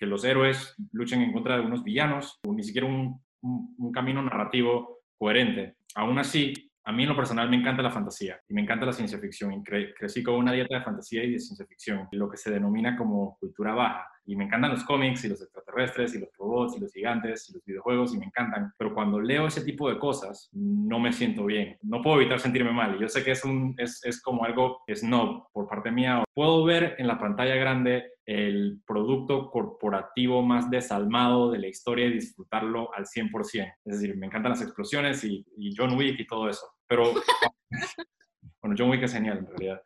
los héroes luchen en contra de unos villanos, o ni siquiera un camino narrativo coherente. Aún así, a mí en lo personal me encanta la fantasía y me encanta la ciencia ficción y crecí con una dieta de fantasía y de ciencia ficción, lo que se denomina como cultura baja. Y me encantan los cómics y los extraterrestres y los robots y los gigantes y los videojuegos y me encantan. Pero cuando leo ese tipo de cosas, no me siento bien. No puedo evitar sentirme mal. Y yo sé que es, un, es, es como algo snob por parte mía. Puedo ver en la pantalla grande el producto corporativo más desalmado de la historia y disfrutarlo al 100%. Es decir, me encantan las explosiones y, y John Wick y todo eso. Pero, [laughs] bueno, John Wick es genial en realidad.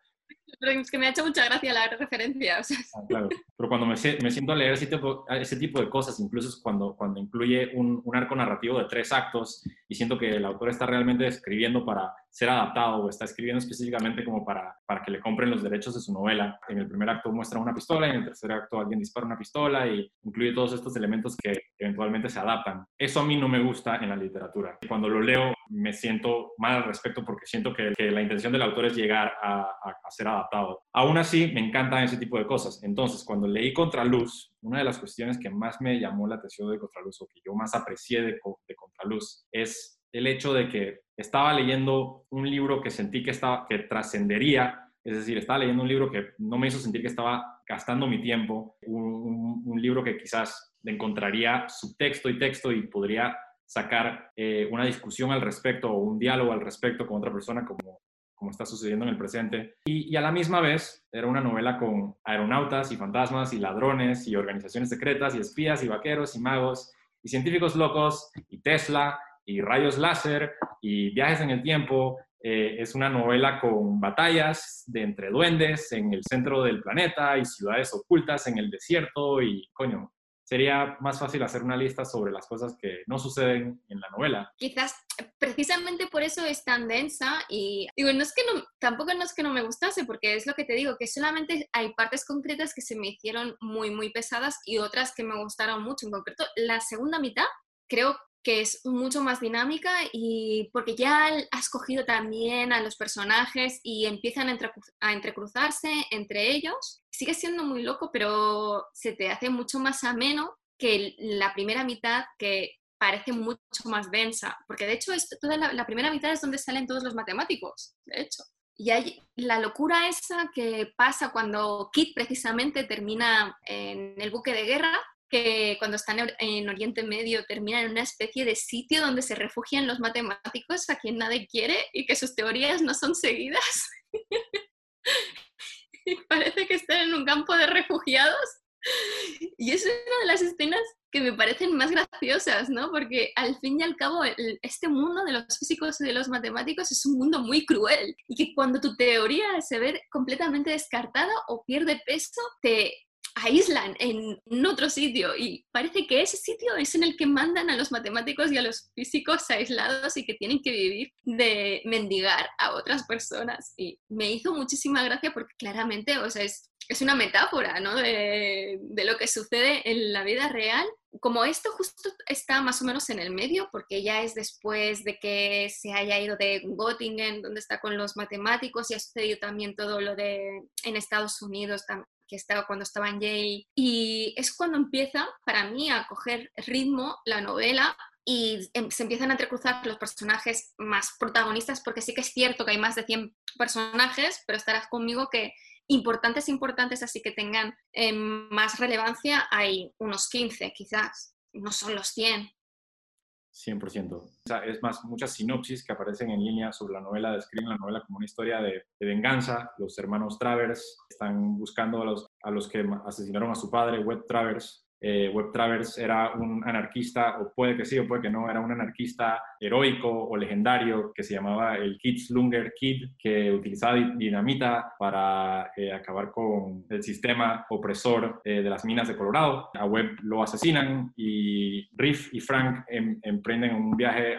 Pero es que me ha hecho mucha gracia la referencia. Ah, claro, pero cuando me, me, siento a leer ese tipo, ese tipo de cosas, incluso cuando, cuando incluye un, un, arco narrativo de tres actos y siento que el autor está realmente escribiendo para ser adaptado o está escribiendo específicamente como para, para que le compren los derechos de su novela. En el primer acto muestra una pistola y en el tercer acto alguien dispara una pistola y incluye todos estos elementos que eventualmente se adaptan. Eso a mí no me gusta en la literatura. Cuando lo leo me siento mal al respecto porque siento que, que la intención del autor es llegar a, a, ser adaptado. Aún así, me encantan ese tipo de cosas. Entonces, cuando leí Contraluz, una de las cuestiones que más me llamó la atención de Contraluz o que yo más aprecié de, de Contraluz es el hecho de que estaba leyendo un libro que sentí que, estaba, que trascendería, es decir, estaba leyendo un libro que no me hizo sentir que estaba gastando mi tiempo, un, libro que quizás encontraría subtexto y texto y podría sacar eh, una discusión al respecto o un diálogo al respecto con otra persona como, como está sucediendo en el presente. Y, y, a la misma vez era una novela con aeronautas y fantasmas y ladrones y organizaciones secretas y espías y vaqueros y magos y científicos locos y Tesla y rayos láser y viajes en el tiempo. Eh, es una novela con batallas de entre duendes en el centro del planeta y ciudades ocultas en el desierto y coño, sería más fácil hacer una lista sobre las cosas que no suceden en la novela. Quizás precisamente por eso es tan densa y digo, no es que no, tampoco no es que no me gustase, porque es lo que te digo, que solamente hay partes concretas que se me hicieron muy, muy pesadas y otras que me gustaron mucho. En concreto, la segunda mitad creo que es mucho más dinámica y porque ya has cogido también a los personajes y empiezan a, entrecruzarse entre ellos. Sigue siendo muy loco, pero se te hace mucho más ameno que la primera mitad que parece mucho más densa, porque de hecho toda la, la primera mitad es donde salen todos los matemáticos, de hecho. Y hay la locura esa que pasa cuando Kit precisamente termina en el buque de guerra que cuando están en Oriente Medio terminan en una especie de sitio donde se refugian los matemáticos a quien nadie quiere y que sus teorías no son seguidas. [laughs] y parece que están en un campo de refugiados. Y es una de las escenas que me parecen más graciosas, ¿no? Porque al fin y al cabo este mundo de los físicos y de los matemáticos es un mundo muy cruel y que cuando tu teoría se ve completamente descartada o pierde peso, te aíslan en otro sitio y parece que ese sitio es en el que mandan a los matemáticos y a los físicos aislados y que tienen que vivir de mendigar a otras personas. Y me hizo muchísima gracia porque claramente, o sea, es, es una metáfora, ¿no? De, de lo que sucede en la vida real. Como esto justo está más o menos en el medio, porque ya es después de que se haya ido de Göttingen, donde está con los matemáticos, y ha sucedido también todo lo de en Estados Unidos, que estaba cuando estaba en Yale. Y es cuando empieza, para mí, a coger ritmo la novela y em, se empiezan a entrecruzar los personajes más protagonistas, porque sí que es cierto que hay más de 100 personajes, pero estarás conmigo que importantes, importantes, así que tengan eh, más relevancia, hay unos 15 quizás, no son los 100. 100%. O es más, muchas sinopsis que aparecen en línea sobre la novela describen la novela como una historia de, venganza. Los hermanos Travers están buscando a los, a los que asesinaron a su padre, Webb Travers, eh, Webb Travers era un anarquista, o puede que sí, o puede que no, era un anarquista heroico o legendario que se llamaba el Kid Slunger Kid, que utilizaba dinamita para eh, acabar con el sistema opresor eh, de las minas de Colorado. A Webb lo asesinan y Riff y Frank em, emprenden un viaje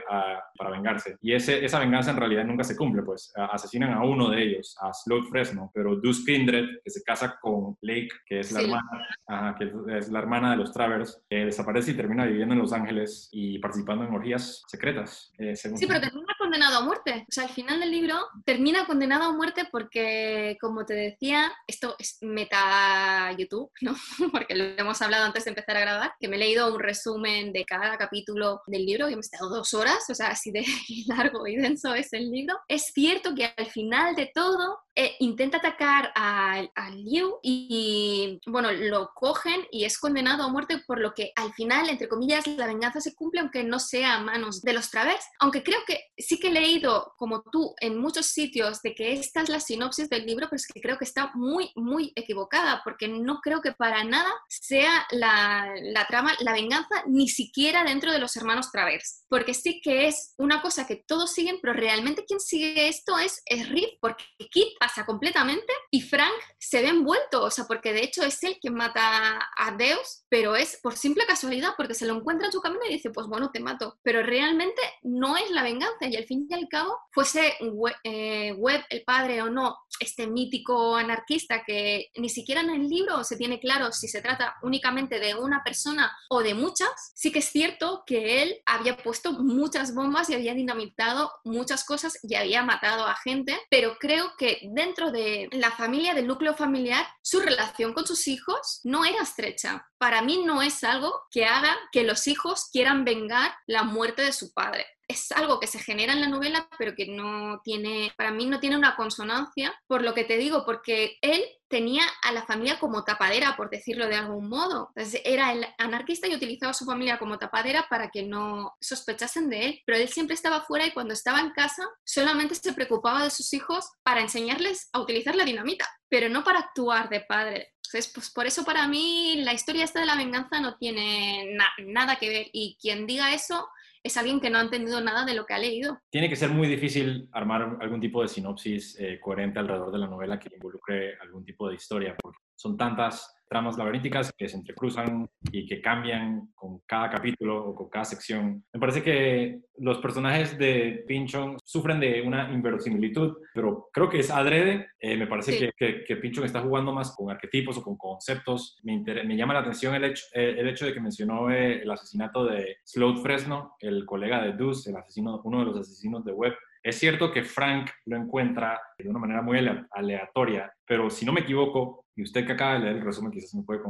para vengarse. Y ese, esa venganza en realidad nunca se cumple, pues asesinan a uno de ellos, a Sloat Fresno, pero Deuce Kindred, que se casa con Lake, que es la hermana, que es la hermana de los Travers, eh, desaparece y termina viviendo en Los Ángeles y participando en orgías secretas. Eh, sí, pero termina condenado a muerte. O sea, al final del libro termina condenado a muerte porque, como te decía, esto es meta YouTube, [laughs] ¿no? porque lo hemos hablado antes de empezar a grabar, que me he leído un resumen de cada capítulo del libro y me he estado dos horas, o sea, así de [laughs] largo y denso es el libro. Es cierto que al final de todo eh, intenta atacar a, Liu y, bueno, lo cogen y es condenado a muerte por lo que al final, entre comillas, la venganza se cumple aunque no sea a manos de los Travers. Aunque creo que sí que he leído, como tú, en muchos sitios de que esta es la sinopsis del libro, pero es que creo que está muy, muy equivocada porque no creo que para nada sea la, la trama, la venganza, ni siquiera dentro de los hermanos Travers. Porque sí que es una cosa que todos siguen, pero realmente quien sigue esto es, es Riff, porque Kit completamente y Frank se ve envuelto, o sea, porque de hecho es él quien mata a Deus, pero es por simple casualidad, porque se lo encuentra en su camino y dice, pues bueno, te mato, pero realmente no es la venganza y al fin y al cabo, fuese eh, Webb el padre o no, este mítico anarquista que ni siquiera en el libro se tiene claro si se trata únicamente de una persona o de muchas, sí que es cierto que él había puesto muchas bombas y había dinamitado muchas cosas y había matado a gente, pero creo que dentro de la familia, del núcleo familiar, su relación con sus hijos no era estrecha. Para mí no es algo que haga que los hijos quieran vengar la muerte de su padre es algo que se genera en la novela, pero que no tiene, para mí no tiene una consonancia, por lo que te digo, porque él tenía a la familia como tapadera, por decirlo de algún modo. Entonces, era el anarquista y utilizaba a su familia como tapadera para que no sospechasen de él, pero él siempre estaba fuera y cuando estaba en casa solamente se preocupaba de sus hijos para enseñarles a utilizar la dinamita, pero no para actuar de padre. Entonces, pues por eso para mí la historia esta de la venganza no tiene nada que ver y quien diga eso es alguien que no ha entendido nada de lo que ha leído. Tiene que ser muy difícil armar algún tipo de sinopsis eh, coherente alrededor de la novela que involucre algún tipo de historia, porque son tantas tramas laberínticas que se entrecruzan y que cambian con cada capítulo o con cada sección. Me parece que los personajes de Pinchon sufren de una inverosimilitud, pero creo que es adrede. Eh, me parece que, que, Pinchon está jugando más con arquetipos o con conceptos. Me, me llama la atención el hecho, eh, el hecho de que mencionó eh, el asesinato de Sloat Fresno, el colega de Deuce, el asesino, uno de los asesinos de Webb. Es cierto que Frank lo encuentra de una manera muy aleatoria, pero si no me equivoco, y usted que acaba de leer el resumen quizás me puede,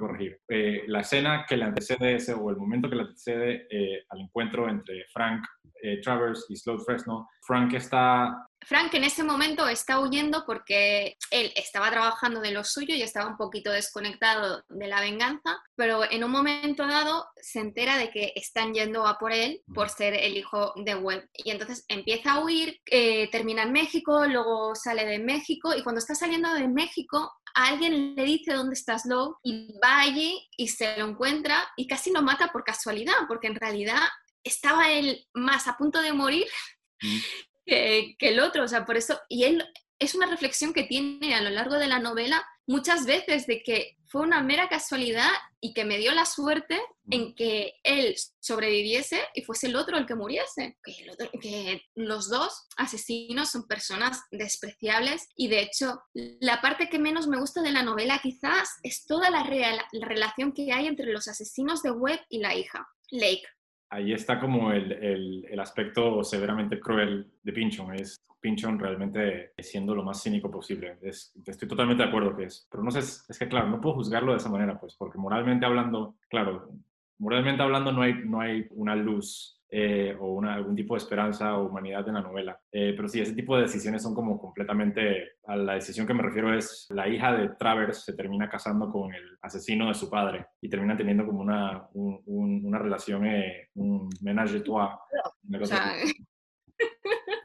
corregir, eh, la escena que le antecede ese o el momento que le antecede eh, al encuentro entre Frank eh, Travers y Sloat Fresno, Frank está... Frank en ese momento está huyendo porque él estaba trabajando de lo suyo y estaba un poquito desconectado de la venganza, pero en un momento dado se entera de que están yendo a por él por ser el hijo de Webb. Y entonces empieza a huir, termina en México, luego sale de México y cuando está saliendo de México alguien le dice dónde está Slow y va allí y se lo encuentra y casi lo mata por casualidad, porque en realidad estaba él más a punto de morir. Que, que, el otro, o sea, por eso, y él es una reflexión que tiene a lo largo de la novela muchas veces de que fue una mera casualidad y que me dio la suerte en que él sobreviviese y fuese el otro el que muriese. Que, los dos asesinos son personas despreciables y de hecho la parte que menos me gusta de la novela quizás es toda la, la relación que hay entre los asesinos de Webb y la hija, Lake ahí está como el, el, aspecto severamente cruel de Pinchon. Es Pinchon realmente siendo lo más cínico posible. estoy totalmente de acuerdo que es. Pero no sé, es, que claro, no puedo juzgarlo de esa manera, pues, porque moralmente hablando, claro, moralmente hablando no hay, no hay una luz eh, o una, algún tipo de esperanza o humanidad en la novela. Eh, pero sí, ese tipo de decisiones son como completamente, a la decisión que me refiero es la hija de Travers se termina casando con el asesino de su padre y termina teniendo como una, una relación, un ménage de trois. una [laughs]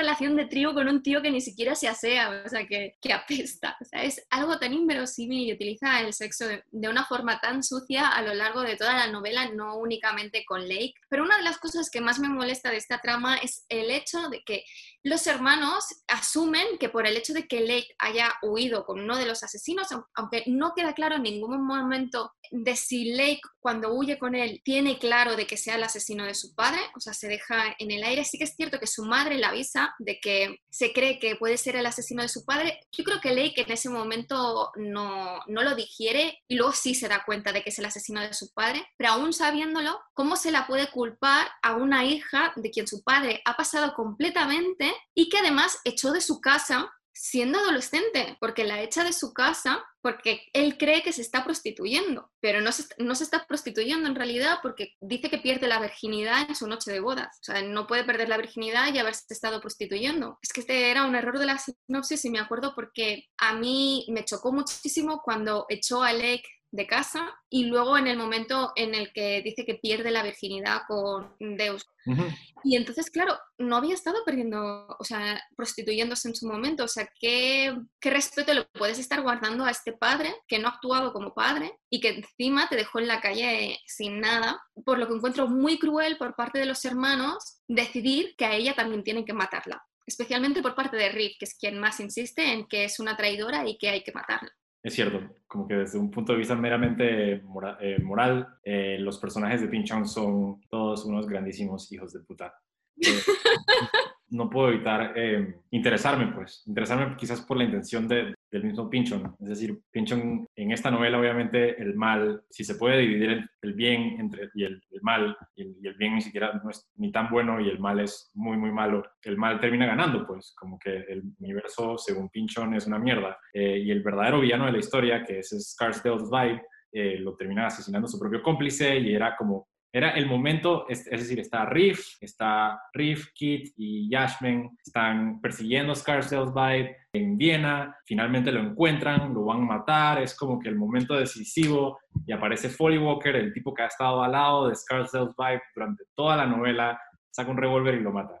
relación de trío con un tío que ni siquiera se asea, o sea, que, que apesta. O sea, es algo tan inverosímil y utiliza el sexo de, de, una forma tan sucia a lo largo de toda la novela, no únicamente con Lake. Pero una de las cosas que más me molesta de esta trama es el hecho de que los hermanos asumen que por el hecho de que Lake haya huido con uno de los asesinos, aunque no queda claro en ningún momento de si Lake cuando huye con él tiene claro de que sea el asesino de su padre, o sea, se deja en el aire. Sí que es cierto que su madre le avisa de que se cree que puede ser el asesino de su padre. Yo creo que Lake en ese momento no, no lo digiere y luego sí se da cuenta de que es el asesino de su padre, pero aún sabiéndolo, ¿cómo se la puede culpar a una hija de quien su padre ha pasado completamente y que además echó de su casa siendo adolescente, porque la echa de su casa porque él cree que se está prostituyendo, pero no se, no se está prostituyendo en realidad porque dice que pierde la virginidad en su noche de bodas. O sea, no puede perder la virginidad y haberse estado prostituyendo. Es que este era un error de la sinopsis y me acuerdo porque a mí me chocó muchísimo cuando echó a Lake de casa y luego en el momento en el que dice que pierde la virginidad con Deus. Y entonces, claro, no había estado perdiendo, o sea, prostituyéndose en su momento. O sea, ¿qué, ¿qué respeto le puedes estar guardando a este padre que no ha actuado como padre y que encima te dejó en la calle sin nada? Por lo que encuentro muy cruel por parte de los hermanos decidir que a ella también tienen que matarla. Especialmente por parte de Rick, que es quien más insiste en que es una traidora y que hay que matarla. Es cierto, como que desde un punto de vista meramente eh, moral, eh, los personajes de Pinchon son todos unos grandísimos hijos de puta. Eh, [laughs] no puedo evitar interesarme, pues, interesarme quizás por la intención de, del mismo Pinchon. Es decir, Pinchon en esta novela, obviamente, el mal, si se puede dividir el, bien entre, y el, mal, y el, bien ni siquiera no es ni tan bueno y el mal es muy, muy malo, el mal termina ganando, pues, como que el universo, según Pinchon, es una mierda. Eh, y el verdadero villano de la historia, que es Scarsdale's Vibe, eh, lo termina asesinando su propio cómplice y era como era el momento, es, decir, está Riff, está Riff, Kit y Yashmen, están persiguiendo Scarsdale's Vibe en Viena, finalmente lo encuentran, lo van a matar, es como que el momento decisivo y aparece Foley Walker, el tipo que ha estado al lado de Scarsdale's Vibe durante toda la novela, saca un revólver y lo mata.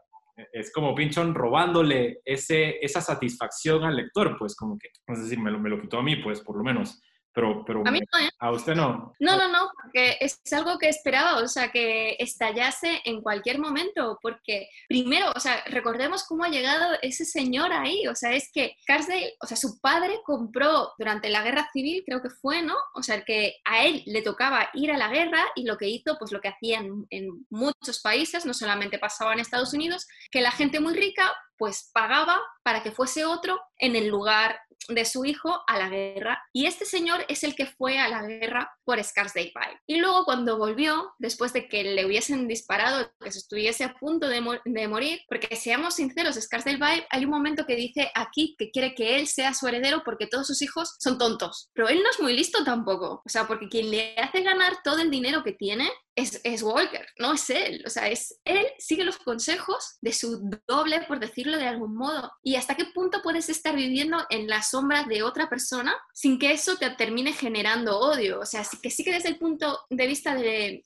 Es como Pinchon robándole ese, esa satisfacción al lector, pues como que, es decir, me lo, me lo quitó a mí, pues por lo menos. Pero, pero a, mí no, ¿eh? a usted no. No, no, no, porque es algo que esperaba, o sea, que estallase en cualquier momento, porque primero, o sea, recordemos cómo ha llegado ese señor ahí, o sea, es que Carsdale, o sea, su padre compró durante la guerra civil, creo que fue, ¿no? O sea, que a él le tocaba ir a la guerra y lo que hizo, pues lo que hacían en muchos países, no solamente pasaba en Estados Unidos, que la gente muy rica pues pagaba para que fuese otro en el lugar de su hijo a la guerra. Y este señor es el que fue a la guerra por Scarsdale Pipe. Y luego cuando volvió, después de que le hubiesen disparado, que se estuviese a punto de, morir, porque seamos sinceros, Scarsdale Pipe, hay un momento que dice aquí que quiere que él sea su heredero porque todos sus hijos son tontos. Pero él no es muy listo tampoco. O sea, porque quien le hace ganar todo el dinero que tiene es, es, Walker, no es él. O sea, es él sigue los consejos de su doble, por decirlo de algún modo. ¿Y hasta qué punto puedes estar viviendo en la sombra de otra persona sin que eso te termine generando odio? O sea, que sí que desde el punto de vista del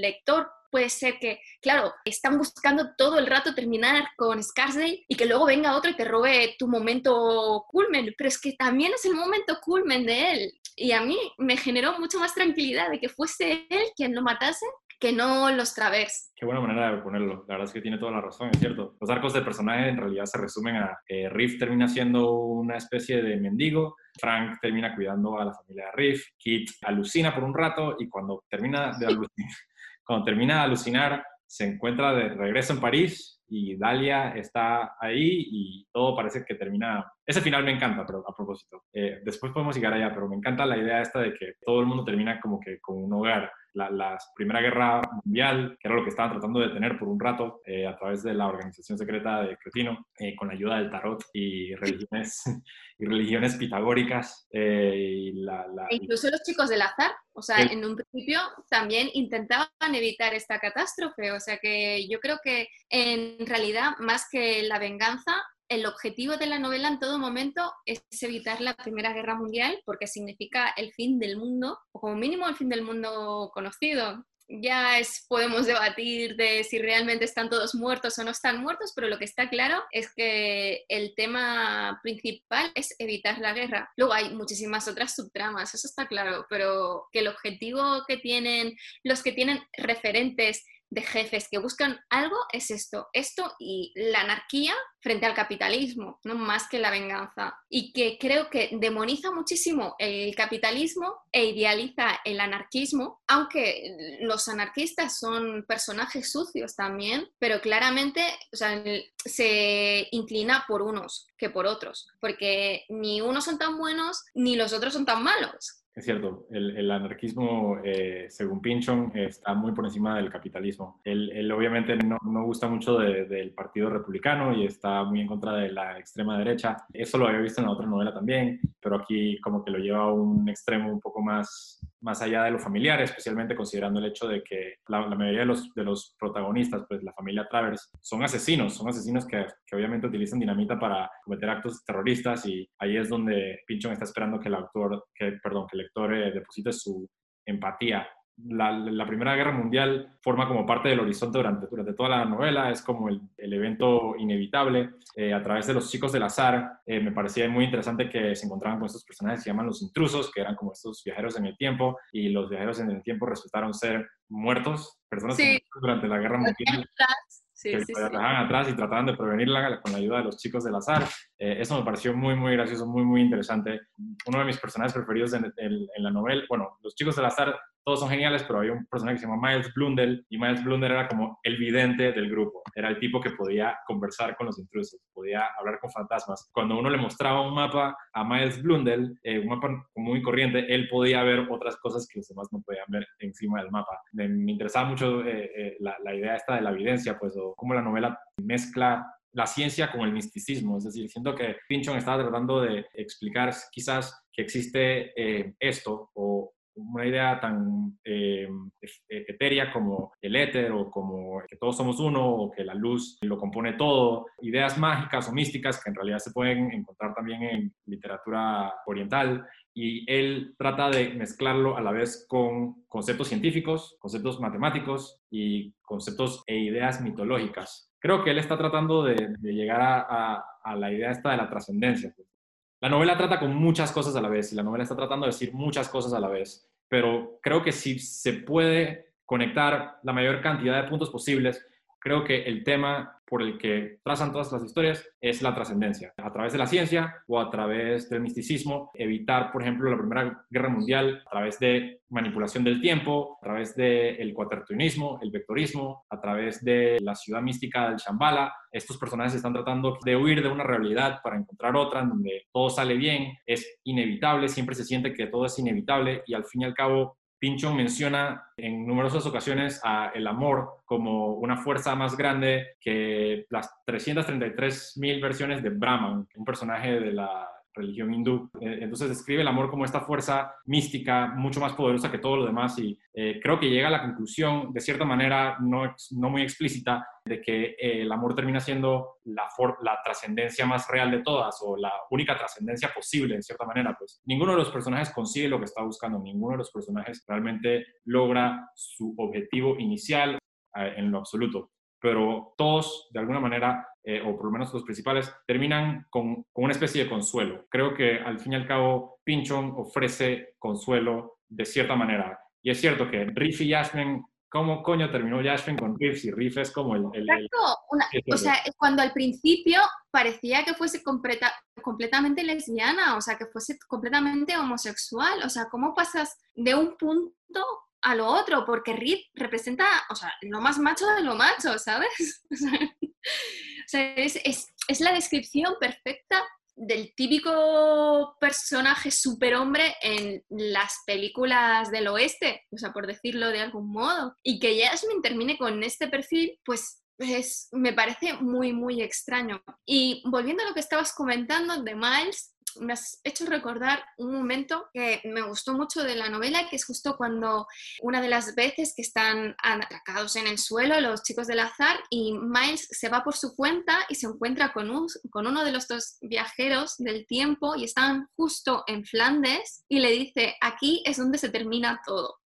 lector puede ser que, claro, están buscando todo el rato terminar con Scarsdale y que luego venga otro y te robe tu momento culmen, pero es que también es el momento culmen de él. Y a mí me generó mucho más tranquilidad de que fuese él quien lo matase que no los Travers. Qué buena manera de ponerlo. La verdad es que tiene toda la razón, es cierto. Los arcos del personaje en realidad se resumen a que Riff termina siendo una especie de mendigo, Frank termina cuidando a la familia de Riff, Kit alucina por un rato y cuando termina de alucinar, [laughs] cuando termina de alucinar se encuentra de regreso en París y Dalia está ahí y todo parece que termina... Ese final me encanta, pero a propósito. Eh, después podemos llegar allá, pero me encanta la idea esta de que todo el mundo termina como que con un hogar la, Primera Guerra Mundial, que era lo que estaban tratando de detener por un rato eh, a través de la organización secreta de Cretino, eh, con la ayuda del tarot y religiones, [laughs] y religiones pitagóricas. Eh, y la, e incluso los chicos del azar, o sea, en un principio también intentaban evitar esta catástrofe, o sea que yo creo que en realidad más que la venganza, el objetivo de la novela en todo momento es evitar la Primera Guerra Mundial porque significa el fin del mundo, o como mínimo el fin del mundo conocido. Ya es, podemos debatir de si realmente están todos muertos o no están muertos, pero lo que está claro es que el tema principal es evitar la guerra. Luego hay muchísimas otras subtramas, eso está claro, pero que el objetivo que tienen los que tienen referentes de jefes que buscan algo es esto, esto y la anarquía frente al capitalismo, no más que la venganza. Y que creo que demoniza muchísimo el capitalismo e idealiza el anarquismo, aunque los anarquistas son personajes sucios también, pero claramente se inclina por unos que por otros, porque ni unos son tan buenos ni los otros son tan malos. Es cierto, el, anarquismo, eh, según Pinchon, está muy por encima del capitalismo. Él, obviamente no, no, gusta mucho del Partido Republicano y está muy en contra de la extrema derecha. Eso lo había visto en la otra novela también, pero aquí como que lo lleva a un extremo un poco más, más allá de lo familiar, especialmente considerando el hecho de que la, mayoría de los, de los protagonistas, pues la familia Travers, son asesinos, son asesinos que, que, obviamente utilizan dinamita para cometer actos terroristas y ahí es donde Pinchon está esperando que el autor, que, perdón, que el lector eh, deposite su empatía la, Primera Guerra Mundial forma como parte del horizonte durante, durante toda la novela, es como el, evento inevitable. Eh, a través de los chicos del azar, eh, me parecía muy interesante que se encontraban con estos personajes que se llaman los intrusos, que eran como estos viajeros en el tiempo, y los viajeros en el tiempo resultaron ser muertos, personas durante la Guerra Mundial. Sí, que sí, atrás y trataban de prevenirla con la ayuda de los chicos del azar. Eh, eso me pareció muy, muy gracioso, muy, muy interesante. Uno de mis personajes preferidos en, en, la novela, bueno, los chicos del azar todos son geniales, pero había un personaje que se llama Miles Blundell y Miles Blundell era como el vidente del grupo. Era el tipo que podía conversar con los intrusos, podía hablar con fantasmas. Cuando uno le mostraba un mapa a Miles Blundell, eh, un mapa muy corriente, él podía ver otras cosas que los demás no podían ver encima del mapa. Me, interesaba mucho eh, eh, la, la, idea esta de la evidencia, pues, o cómo la novela mezcla la ciencia con el misticismo. Es decir, siento que Pinchon estaba tratando de explicar quizás que existe esto o una idea tan eh, etérea como el éter o como que todos somos uno o que la luz lo compone todo, ideas mágicas o místicas que en realidad se pueden encontrar también en literatura oriental y él trata de mezclarlo a la vez con conceptos científicos, conceptos matemáticos y conceptos e ideas mitológicas. Creo que él está tratando de, llegar a, a, la idea esta de la trascendencia. La novela trata con muchas cosas a la vez y la novela está tratando de decir muchas cosas a la vez, pero creo que si se puede conectar la mayor cantidad de puntos posibles, creo que el tema por el que trazan todas las historias es la trascendencia. A través de la ciencia o a través del misticismo, evitar, por ejemplo, la Primera Guerra Mundial a través de manipulación del tiempo, a través del cuatertionismo, el vectorismo, a través de la ciudad mística del Shambhala. Estos personajes están tratando de huir de una realidad para encontrar otra en donde todo sale bien, es inevitable, siempre se siente que todo es inevitable y al fin y al cabo Pinchon menciona en numerosas ocasiones a el amor como una fuerza más grande que las 333 mil versiones de Brahman, un personaje de la religión hindú. Eh, entonces describe el amor como esta fuerza mística mucho más poderosa que todo lo demás y eh, creo que llega a la conclusión, de cierta manera no, no muy explícita, de que eh, el amor termina siendo la, la trascendencia más real de todas o la única trascendencia posible, en cierta manera. Pues ninguno de los personajes consigue lo que está buscando, ninguno de los personajes realmente logra su objetivo inicial en lo absoluto pero todos, de alguna manera, eh, o por lo menos los principales, terminan con, una especie de consuelo. Creo que al fin y al cabo, Pinchon ofrece consuelo de cierta manera. Y es cierto que Riff y Jasmine, ¿cómo coño terminó Jasmine con Riff? Si Riff es como el... Exacto. o sea, cuando al principio parecía que fuese completamente lesbiana, o sea, que fuese completamente homosexual. O sea, ¿cómo pasas de un punto a lo otro, porque Reed representa, o sea, lo más macho de lo macho, ¿sabes? [laughs] es, es, la descripción perfecta del típico personaje superhombre en las películas del oeste, o sea, por decirlo de algún modo. Y que Jasmine termine con este perfil, pues es, me parece muy, muy extraño. Y volviendo a lo que estabas comentando de Miles, me has hecho recordar un momento que me gustó mucho de la novela, que es justo cuando una de las veces que están atracados en el suelo los chicos del azar y Miles se va por su cuenta y se encuentra con, con uno de los dos viajeros del tiempo y están justo en Flandes y le dice, aquí es donde se termina todo.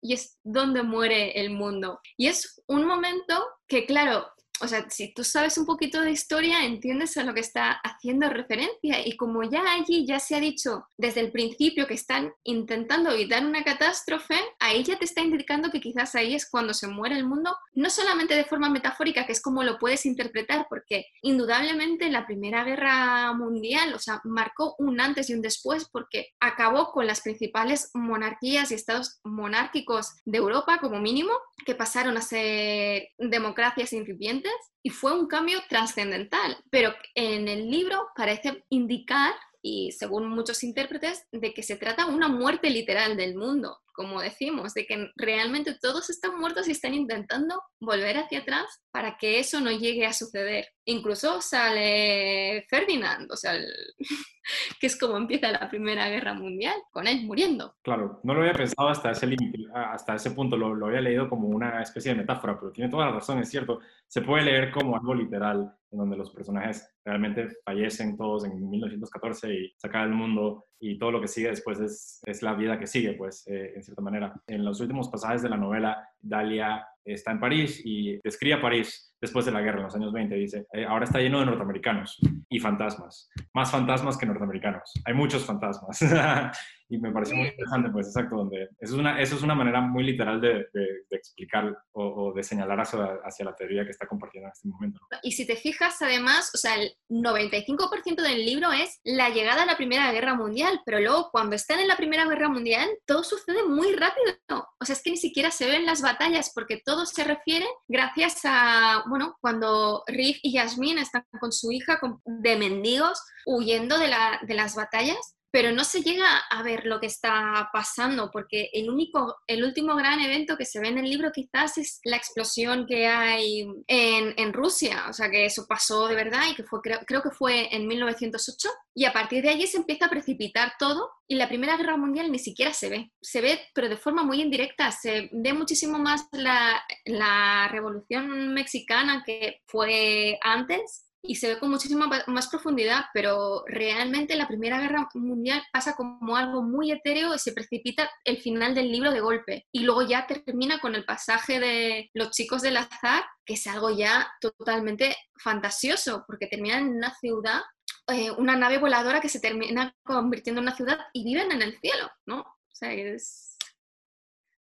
Y es donde muere el mundo. Y es un momento que, claro, o sea, si tú sabes un poquito de historia, entiendes a lo que está haciendo referencia. Y como ya allí ya se ha dicho desde el principio que están intentando evitar una catástrofe, ahí ya te está indicando que quizás ahí es cuando se muere el mundo, no solamente de forma metafórica, que es como lo puedes interpretar, porque indudablemente la Primera Guerra Mundial, o sea, marcó un antes y un después, porque acabó con las principales monarquías y estados monárquicos de Europa, como mínimo, que pasaron a ser democracias incipientes y fue un cambio trascendental, pero en el libro parece indicar, y según muchos intérpretes, de que se trata de una muerte literal del mundo, como decimos, de que realmente todos están muertos y están intentando volver hacia atrás para que eso no llegue a suceder. Incluso sale Ferdinand, o sea, [laughs] que es como empieza la Primera Guerra Mundial, con él muriendo. Claro, no lo había pensado hasta ese, hasta ese punto, lo, lo había leído como una especie de metáfora, pero tiene toda la razón, es cierto, se puede leer como algo literal, en donde los personajes realmente fallecen todos en 1914 y se acaba el mundo y todo lo que sigue después es, es la vida que sigue, pues, eh, en cierta manera. En los últimos pasajes de la novela, Dalia está en París y describe a París después de la guerra, en los años 20, dice, eh, ahora está lleno de norteamericanos y fantasmas, más fantasmas que norteamericanos, hay muchos fantasmas. [laughs] y me pareció muy interesante, pues exacto, donde eso es una, eso es una manera muy literal de, de, explicar o, de señalar hacia, hacia, la teoría que está compartiendo en este momento. Y si te fijas, además, o sea, el 95% del libro es la llegada a la Primera Guerra Mundial, pero luego cuando están en la Primera Guerra Mundial, todo sucede muy rápido. O sea, es que ni siquiera se ven las batallas porque todo se refiere gracias a, bueno, cuando Riff y Yasmin están con su hija de mendigos huyendo de, la, de las batallas pero no se llega a ver lo que está pasando, porque el, único, el último gran evento que se ve en el libro quizás es la explosión que hay en, en Rusia, o sea que eso pasó de verdad y que fue, creo, creo, que fue en 1908, y a partir de allí se empieza a precipitar todo y la Primera Guerra Mundial ni siquiera se ve, se ve pero de forma muy indirecta, se ve muchísimo más la, la Revolución Mexicana que fue antes y se ve con muchísima más profundidad, pero realmente la Primera Guerra Mundial pasa como algo muy etéreo y se precipita el final del libro de golpe. Y luego ya termina con el pasaje de los chicos del azar, que es algo ya totalmente fantasioso, porque termina en una ciudad, eh, una nave voladora que se termina convirtiendo en una ciudad y viven en el cielo, ¿no? O sea, es...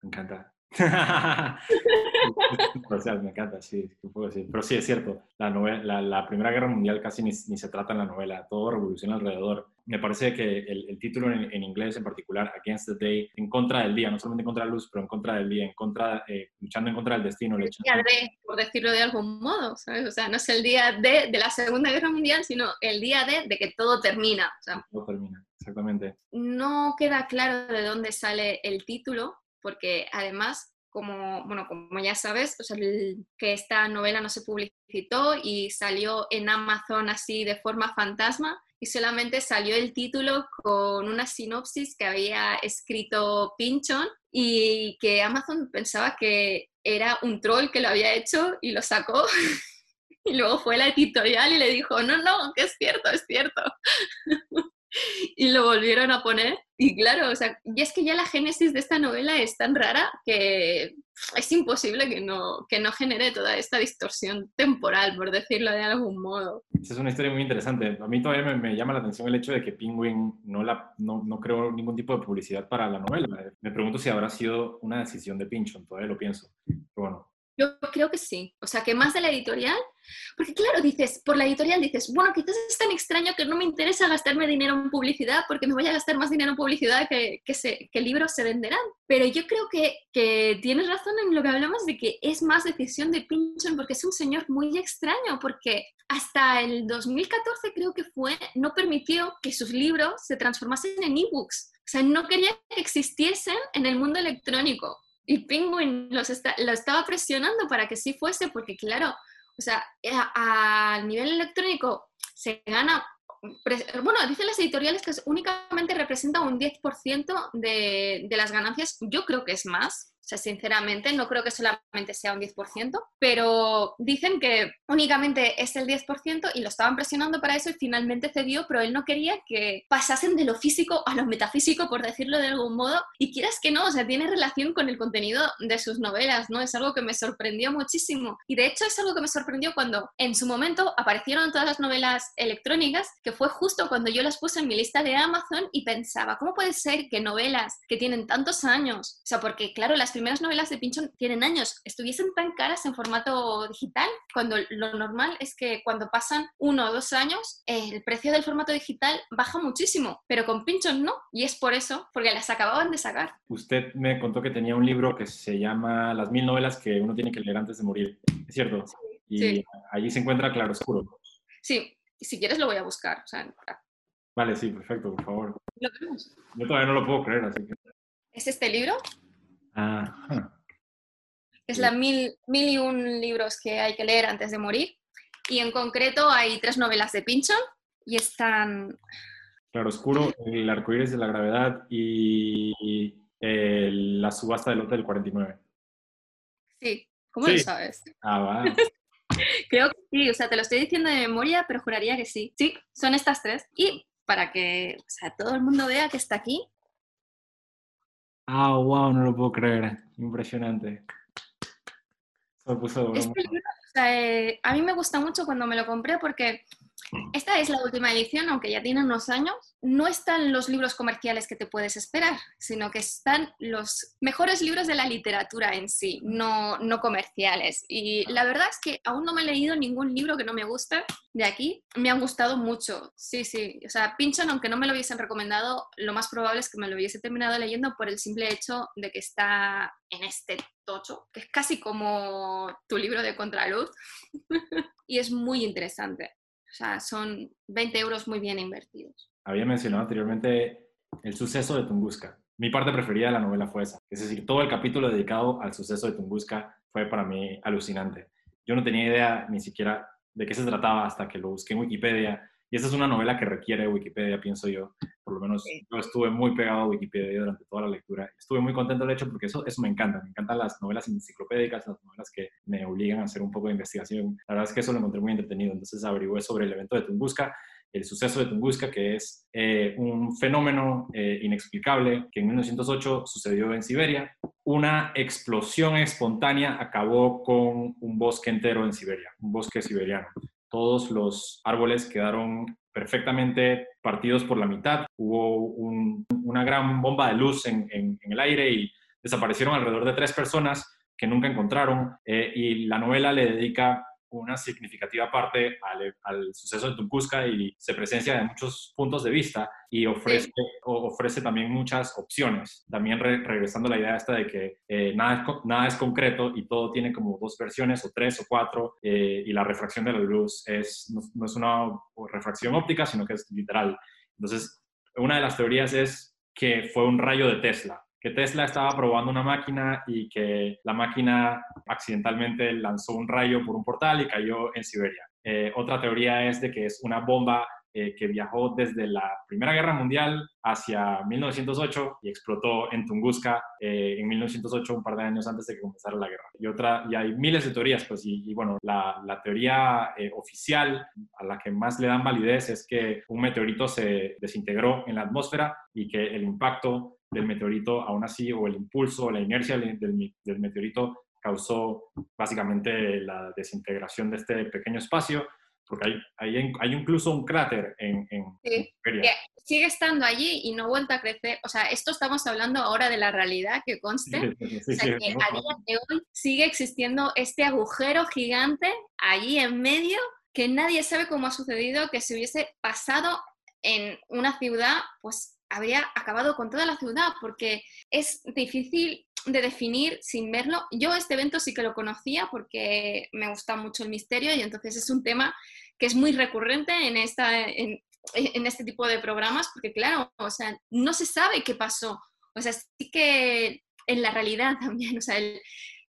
Me encanta. [laughs] [laughs] me encanta, sí, puedo decir. Pero sí, es cierto, la, novela, la, Primera Guerra Mundial casi ni, se trata en la novela, todo revoluciona alrededor. Me parece que el, título en, inglés en particular, Against the Day, en contra del día, no solamente en contra de la luz, pero en contra del día, en contra, eh, luchando en contra del destino. El día de, por decirlo de algún modo, ¿sabes? O sea, no es el día de, de la Segunda Guerra Mundial, sino el día de, de que todo termina. O sea, todo termina, exactamente. No queda claro de dónde sale el título, porque además, como, bueno, como ya sabes, que esta novela no se publicitó y salió en Amazon así de forma fantasma y solamente salió el título con una sinopsis que había escrito Pinchon y que Amazon pensaba que era un troll que lo había hecho y lo sacó. [laughs] y luego fue la editorial y le dijo, no, no, que es cierto, es cierto. [laughs] [laughs] y lo volvieron a poner. Y claro, o sea, y es que ya la génesis de esta novela es tan rara que es imposible que no, que no genere toda esta distorsión temporal, por decirlo de algún modo. Esa es una historia muy interesante. A mí todavía me, me llama la atención el hecho de que Penguin no, la, no, no, creó ningún tipo de publicidad para la novela. Me pregunto si habrá sido una decisión de Pinchon, todavía lo pienso. Pero bueno. Yo creo que sí. O sea, que más de la editorial Porque claro, dices, por la editorial dices, bueno, quizás es tan extraño que no me interesa gastarme dinero en publicidad porque me voy a gastar más dinero en publicidad que, que, se, que libros se venderán. Pero yo creo que, que tienes razón en lo que hablamos de que es más decisión de Pinchon porque es un señor muy extraño, porque hasta el 2014 creo que fue, no permitió que sus libros se transformasen en ebooks. O sea, no quería que existiesen en el mundo electrónico. Y Penguin los lo estaba presionando para que sí fuese, porque claro, o sea, a, nivel electrónico se gana bueno, dicen las editoriales que únicamente representa un 10% de, de, las ganancias. Yo creo que es más, o sea, sinceramente, no creo que solamente sea un 10%, pero dicen que únicamente es el 10% y lo estaban presionando para eso y finalmente cedió, pero él no quería que pasasen de lo físico a lo metafísico, por decirlo de algún modo. Y quieras que no, o sea, tiene relación con el contenido de sus novelas, ¿no? Es algo que me sorprendió muchísimo. Y de hecho es algo que me sorprendió cuando en su momento aparecieron todas las novelas electrónicas, que fue justo cuando yo las puse en mi lista de Amazon y pensaba, ¿cómo puede ser que novelas que tienen tantos años, o sea, porque claro, las primeras novelas de Pinchon tienen años, estuviesen tan caras en formato digital, cuando lo normal es que cuando pasan uno o dos años, el precio del formato digital baja muchísimo, pero con Pinchon no, y es por eso, porque las acababan de sacar. Usted me contó que tenía un libro que se llama Las mil novelas que uno tiene que leer antes de morir, ¿es cierto? y allí se encuentra Claro Oscuro. Sí, si quieres lo voy a buscar. Vale, sí, perfecto, por favor. ¿Lo Yo todavía no lo puedo creer, así que... ¿Es este libro? Es la mil, mil y un libros que hay que leer antes de morir. Y en concreto hay tres novelas de Pinchon y están... Claro Oscuro, El arcoíris de la gravedad y La subasta del hotel 49. Sí, ¿cómo lo sabes? Ah, va. [laughs] Creo que sí, o sea, te lo estoy diciendo de memoria, pero juraría que sí. Sí, son estas tres. Y para que o sea, todo el mundo vea que está aquí, Ah, wow, no lo puedo creer. Impresionante. Este eh, a mí me gusta mucho cuando me lo compré porque esta es la última edición, aunque ya tiene unos años. No están los libros comerciales que te puedes esperar, sino que están los mejores libros de la literatura en sí, no, no comerciales. Y la verdad es que aún no me he leído ningún libro que no me guste de aquí. Me han gustado mucho, sí, sí. O sea, Pinchon, aunque no me lo hubiesen recomendado, lo más probable es que me lo hubiese terminado leyendo por el simple hecho de que está en este tocho, que es casi como tu libro de contraluz. [laughs] y es muy interesante. O sea, son 20 euros muy bien invertidos. Había mencionado anteriormente el suceso de Tunguska. Mi parte preferida de la novela fue esa. Es decir, todo el capítulo dedicado al suceso de Tunguska fue para mí alucinante. Yo no tenía idea ni siquiera de qué se trataba hasta que lo busqué en Wikipedia y esa es una novela que requiere Wikipedia, pienso yo. Por lo menos yo estuve muy pegado a Wikipedia durante toda la lectura. Estuve muy contento de hecho porque eso, eso me encanta. Me encantan las novelas enciclopédicas, las novelas que me obligan a hacer un poco de investigación. La verdad es que eso lo encontré muy entretenido. Entonces averigué sobre el evento de Tunguska, el suceso de Tunguska, que es eh, un fenómeno eh, inexplicable que en 1908 sucedió en Siberia. Una explosión espontánea acabó con un bosque entero en Siberia, un bosque siberiano todos los árboles quedaron perfectamente partidos por la mitad. Hubo una gran bomba de luz en, el aire y desaparecieron alrededor de tres personas que nunca encontraron. Eh, y la novela le dedica una significativa parte al, suceso de Tunguska y se presencia de muchos puntos de vista y ofrece, ofrece también muchas opciones. También regresando a la idea esta de que eh, nada, es, nada es concreto y todo tiene como dos versiones o tres o cuatro eh, y la refracción de la luz es, no, es una refracción óptica, sino que es literal. Entonces, una de las teorías es que fue un rayo de Tesla que Tesla estaba probando una máquina y que la máquina accidentalmente lanzó un rayo por un portal y cayó en Siberia. Eh, otra teoría es de que es una bomba eh, que viajó desde la Primera Guerra Mundial hacia 1908 y explotó en Tunguska eh, en 1908, un par de años antes de que comenzara la guerra. Y, otra, y hay miles de teorías, pues, y, bueno, la, la teoría oficial a la que más le dan validez es que un meteorito se desintegró en la atmósfera y que el impacto del meteorito, aún así, o el impulso o la inercia del, del, meteorito causó básicamente la desintegración de este pequeño espacio. porque hay, hay, hay incluso un cráter en, en sí, sigue estando allí y no ha vuelto a crecer. O sea, esto estamos hablando ahora de la realidad que conste. o sea, que a día de hoy sigue existiendo este agujero gigante allí en medio que nadie sabe cómo ha sucedido, que si hubiese pasado en una ciudad, pues habría acabado con toda la ciudad, porque es difícil de definir sin verlo. Yo este evento sí que lo conocía porque me gusta mucho el misterio y entonces es un tema que es muy recurrente en, esta, en, este tipo de programas, porque claro, o sea, no se sabe qué pasó. O sea, sí que en la realidad [laughs] también, o sea,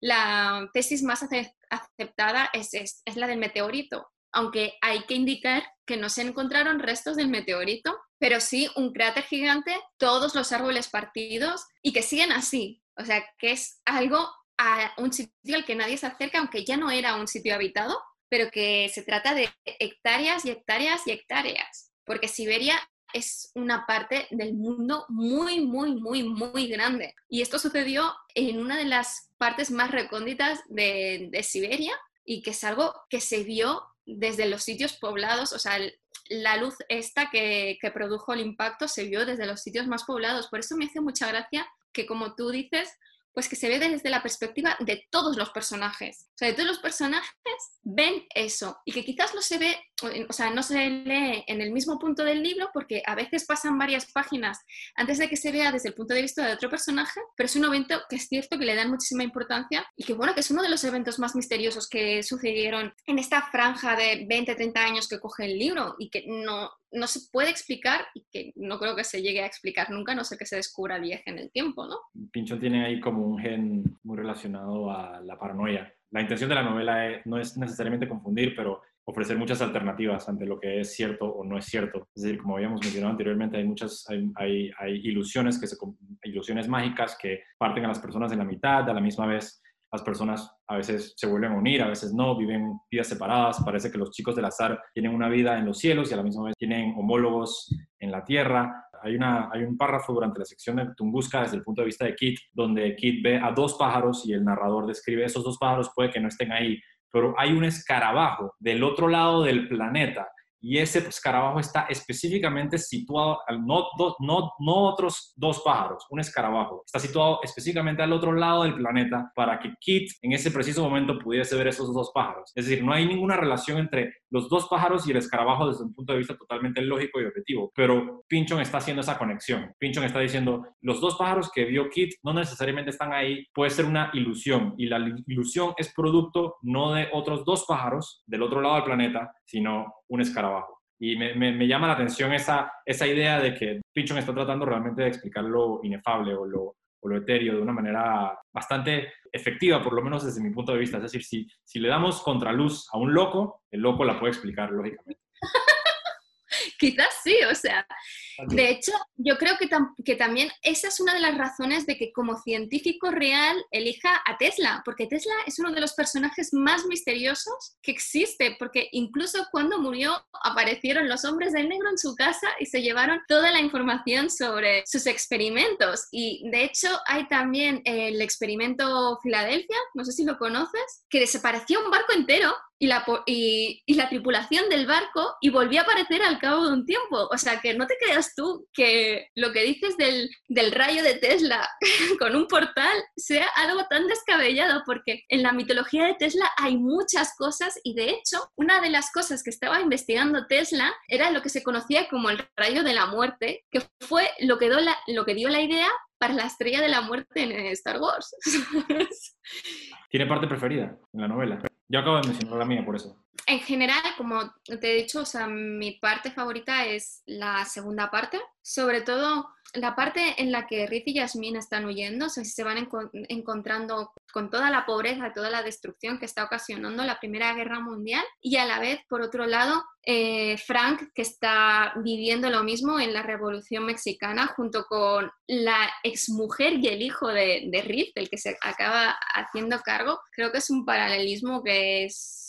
la tesis más aceptada es, es, es la del meteorito, aunque hay que indicar que no se encontraron restos del meteorito, pero sí un cráter gigante, todos los árboles partidos y que siguen así. O sea, que es algo a un sitio al que nadie se acerca, aunque ya no era un sitio habitado, pero que se trata de hectáreas y hectáreas y hectáreas, porque Siberia es una parte del mundo muy, muy, muy, muy grande. Y esto sucedió en una de las partes más recónditas de, de Siberia y que es algo que se vio desde los sitios poblados, o sea, la luz esta que, que, produjo el impacto se vio desde los sitios más poblados. Por eso me hace mucha gracia que, como tú dices, pues que se ve desde la perspectiva de todos los personajes. O sea, de todos los personajes ven eso y que quizás no se ve, o sea, no se lee en el mismo punto del libro porque a veces pasan varias páginas antes de que se vea desde el punto de vista de otro personaje, pero es un evento que es cierto que le dan muchísima importancia y que bueno, que es uno de los eventos más misteriosos que sucedieron en esta franja de 20, 30 años que coge el libro y que no, no se puede explicar y que no creo que se llegue a explicar nunca, no sé que se descubra el viaje en el tiempo, ¿no? Pinchón tiene ahí como un gen muy relacionado a la paranoia. La intención de la novela no es necesariamente confundir, pero ofrecer muchas alternativas ante lo que es cierto o no es cierto. Es decir, como habíamos mencionado anteriormente, hay muchas, hay, hay, ilusiones, que se, ilusiones mágicas que parten a las personas en la mitad, a la misma vez las personas a veces se vuelven a unir, a veces no, viven vidas separadas. Parece que los chicos del azar tienen una vida en los cielos y a la misma vez tienen homólogos en la tierra. Hay, una, hay un párrafo durante la sección de Tunguska desde el punto de vista de Kit, donde Kit ve a dos pájaros y el narrador describe esos dos pájaros, puede que no estén ahí, pero hay un escarabajo del otro lado del planeta y ese escarabajo está específicamente situado, no, no, no otros dos pájaros, un escarabajo, está situado específicamente al otro lado del planeta para que Kit en ese preciso momento pudiese ver esos dos pájaros. Es decir, no hay ninguna relación entre los dos pájaros y el escarabajo desde un punto de vista totalmente lógico y objetivo, pero Pinchon está haciendo esa conexión. Pinchon está diciendo, los dos pájaros que vio Kit no necesariamente están ahí, puede ser una ilusión y la ilusión es producto no de otros dos pájaros del otro lado del planeta, sino un escarabajo. Y me, me, llama la atención esa, esa idea de que Pinchon está tratando realmente de explicar lo inefable o lo, lo etéreo de una manera bastante efectiva, por lo menos desde mi punto de vista. Es decir, si, si le damos contraluz a un loco, el loco la puede explicar lógicamente. [laughs] Quizás sí, o sea, de hecho, yo creo que, también esa es una de las razones de que como científico real elija a Tesla, porque Tesla es uno de los personajes más misteriosos que existe, porque incluso cuando murió aparecieron los hombres de negro en su casa y se llevaron toda la información sobre sus experimentos. Y de hecho hay también el experimento Filadelfia, no sé si lo conoces, que desapareció un barco entero y la, y, la tripulación del barco y volvió a aparecer al cabo de un tiempo. O sea, que no te creas tú que lo que dices del, rayo de Tesla [laughs] con un portal sea algo tan descabellado, porque en la mitología de Tesla hay muchas cosas y de hecho una de las cosas que estaba investigando Tesla era lo que se conocía como el rayo de la muerte, que fue lo que lo que dio la idea para la estrella de la muerte en Star Wars. [laughs] ¿Tiene parte preferida en la novela? Yo acabo de mencionar la mía por eso. En general, como te he dicho, o sea, mi parte favorita es la segunda parte, sobre todo la parte en la que Riz y Yasmin están huyendo, o sea, se van encontrando con toda la pobreza, toda la destrucción que está ocasionando la Primera Guerra Mundial y a la vez, por otro lado, eh, Frank, que está viviendo lo mismo en la Revolución Mexicana junto con la exmujer y el hijo de, de Riz, del que se acaba haciendo cargo, creo que es un paralelismo que es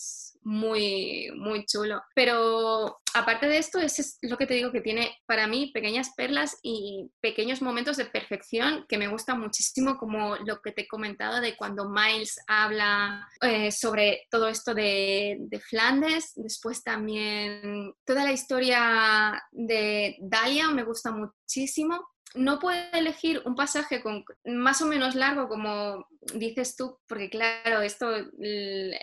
muy, muy chulo. Pero aparte de esto, es lo que te digo que tiene para mí pequeñas perlas y pequeños momentos de perfección que me gustan muchísimo, como lo que te he comentado de cuando Miles habla eh, sobre todo esto de, de Flandes. Después también toda la historia de Dalia me gusta muchísimo no puedo elegir un pasaje con, más o menos largo, como dices tú, porque claro, esto, el,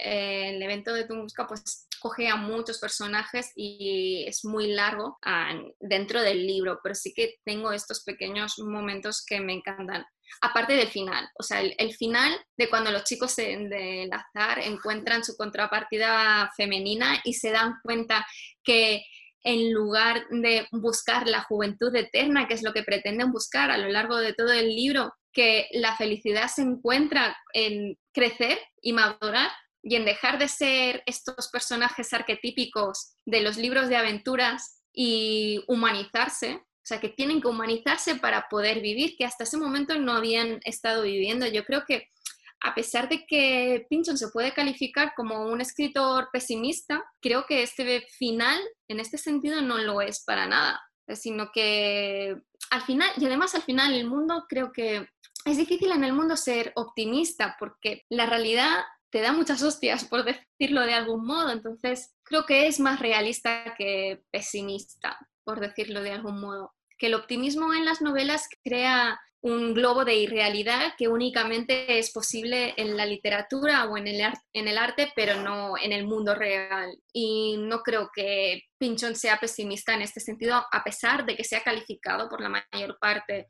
evento de Tunguska, pues coge a muchos personajes y es muy largo ah, dentro del libro, pero sí que tengo estos pequeños momentos que me encantan. Aparte del final, o sea, el, final de cuando los chicos del azar encuentran su contrapartida femenina y se dan cuenta que en lugar de buscar la juventud eterna, que es lo que pretenden buscar a lo largo de todo el libro, que la felicidad se encuentra en crecer y madurar y en dejar de ser estos personajes arquetípicos de los libros de aventuras y humanizarse, o sea, que tienen que humanizarse para poder vivir, que hasta ese momento no habían estado viviendo. Yo creo que a pesar de que Pinchon se puede calificar como un escritor pesimista, creo que este final, en este sentido, no lo es para nada, sino que al final, y además al final el mundo creo que es difícil en el mundo ser optimista porque la realidad te da muchas hostias, por decirlo de algún modo, entonces creo que es más realista que pesimista, por decirlo de algún modo. Que el optimismo en las novelas crea un globo de irrealidad que únicamente es posible en la literatura o en el, en el arte, pero no en el mundo real. Y no creo que Pinchon sea pesimista en este sentido, a pesar de que sea calificado por la mayor parte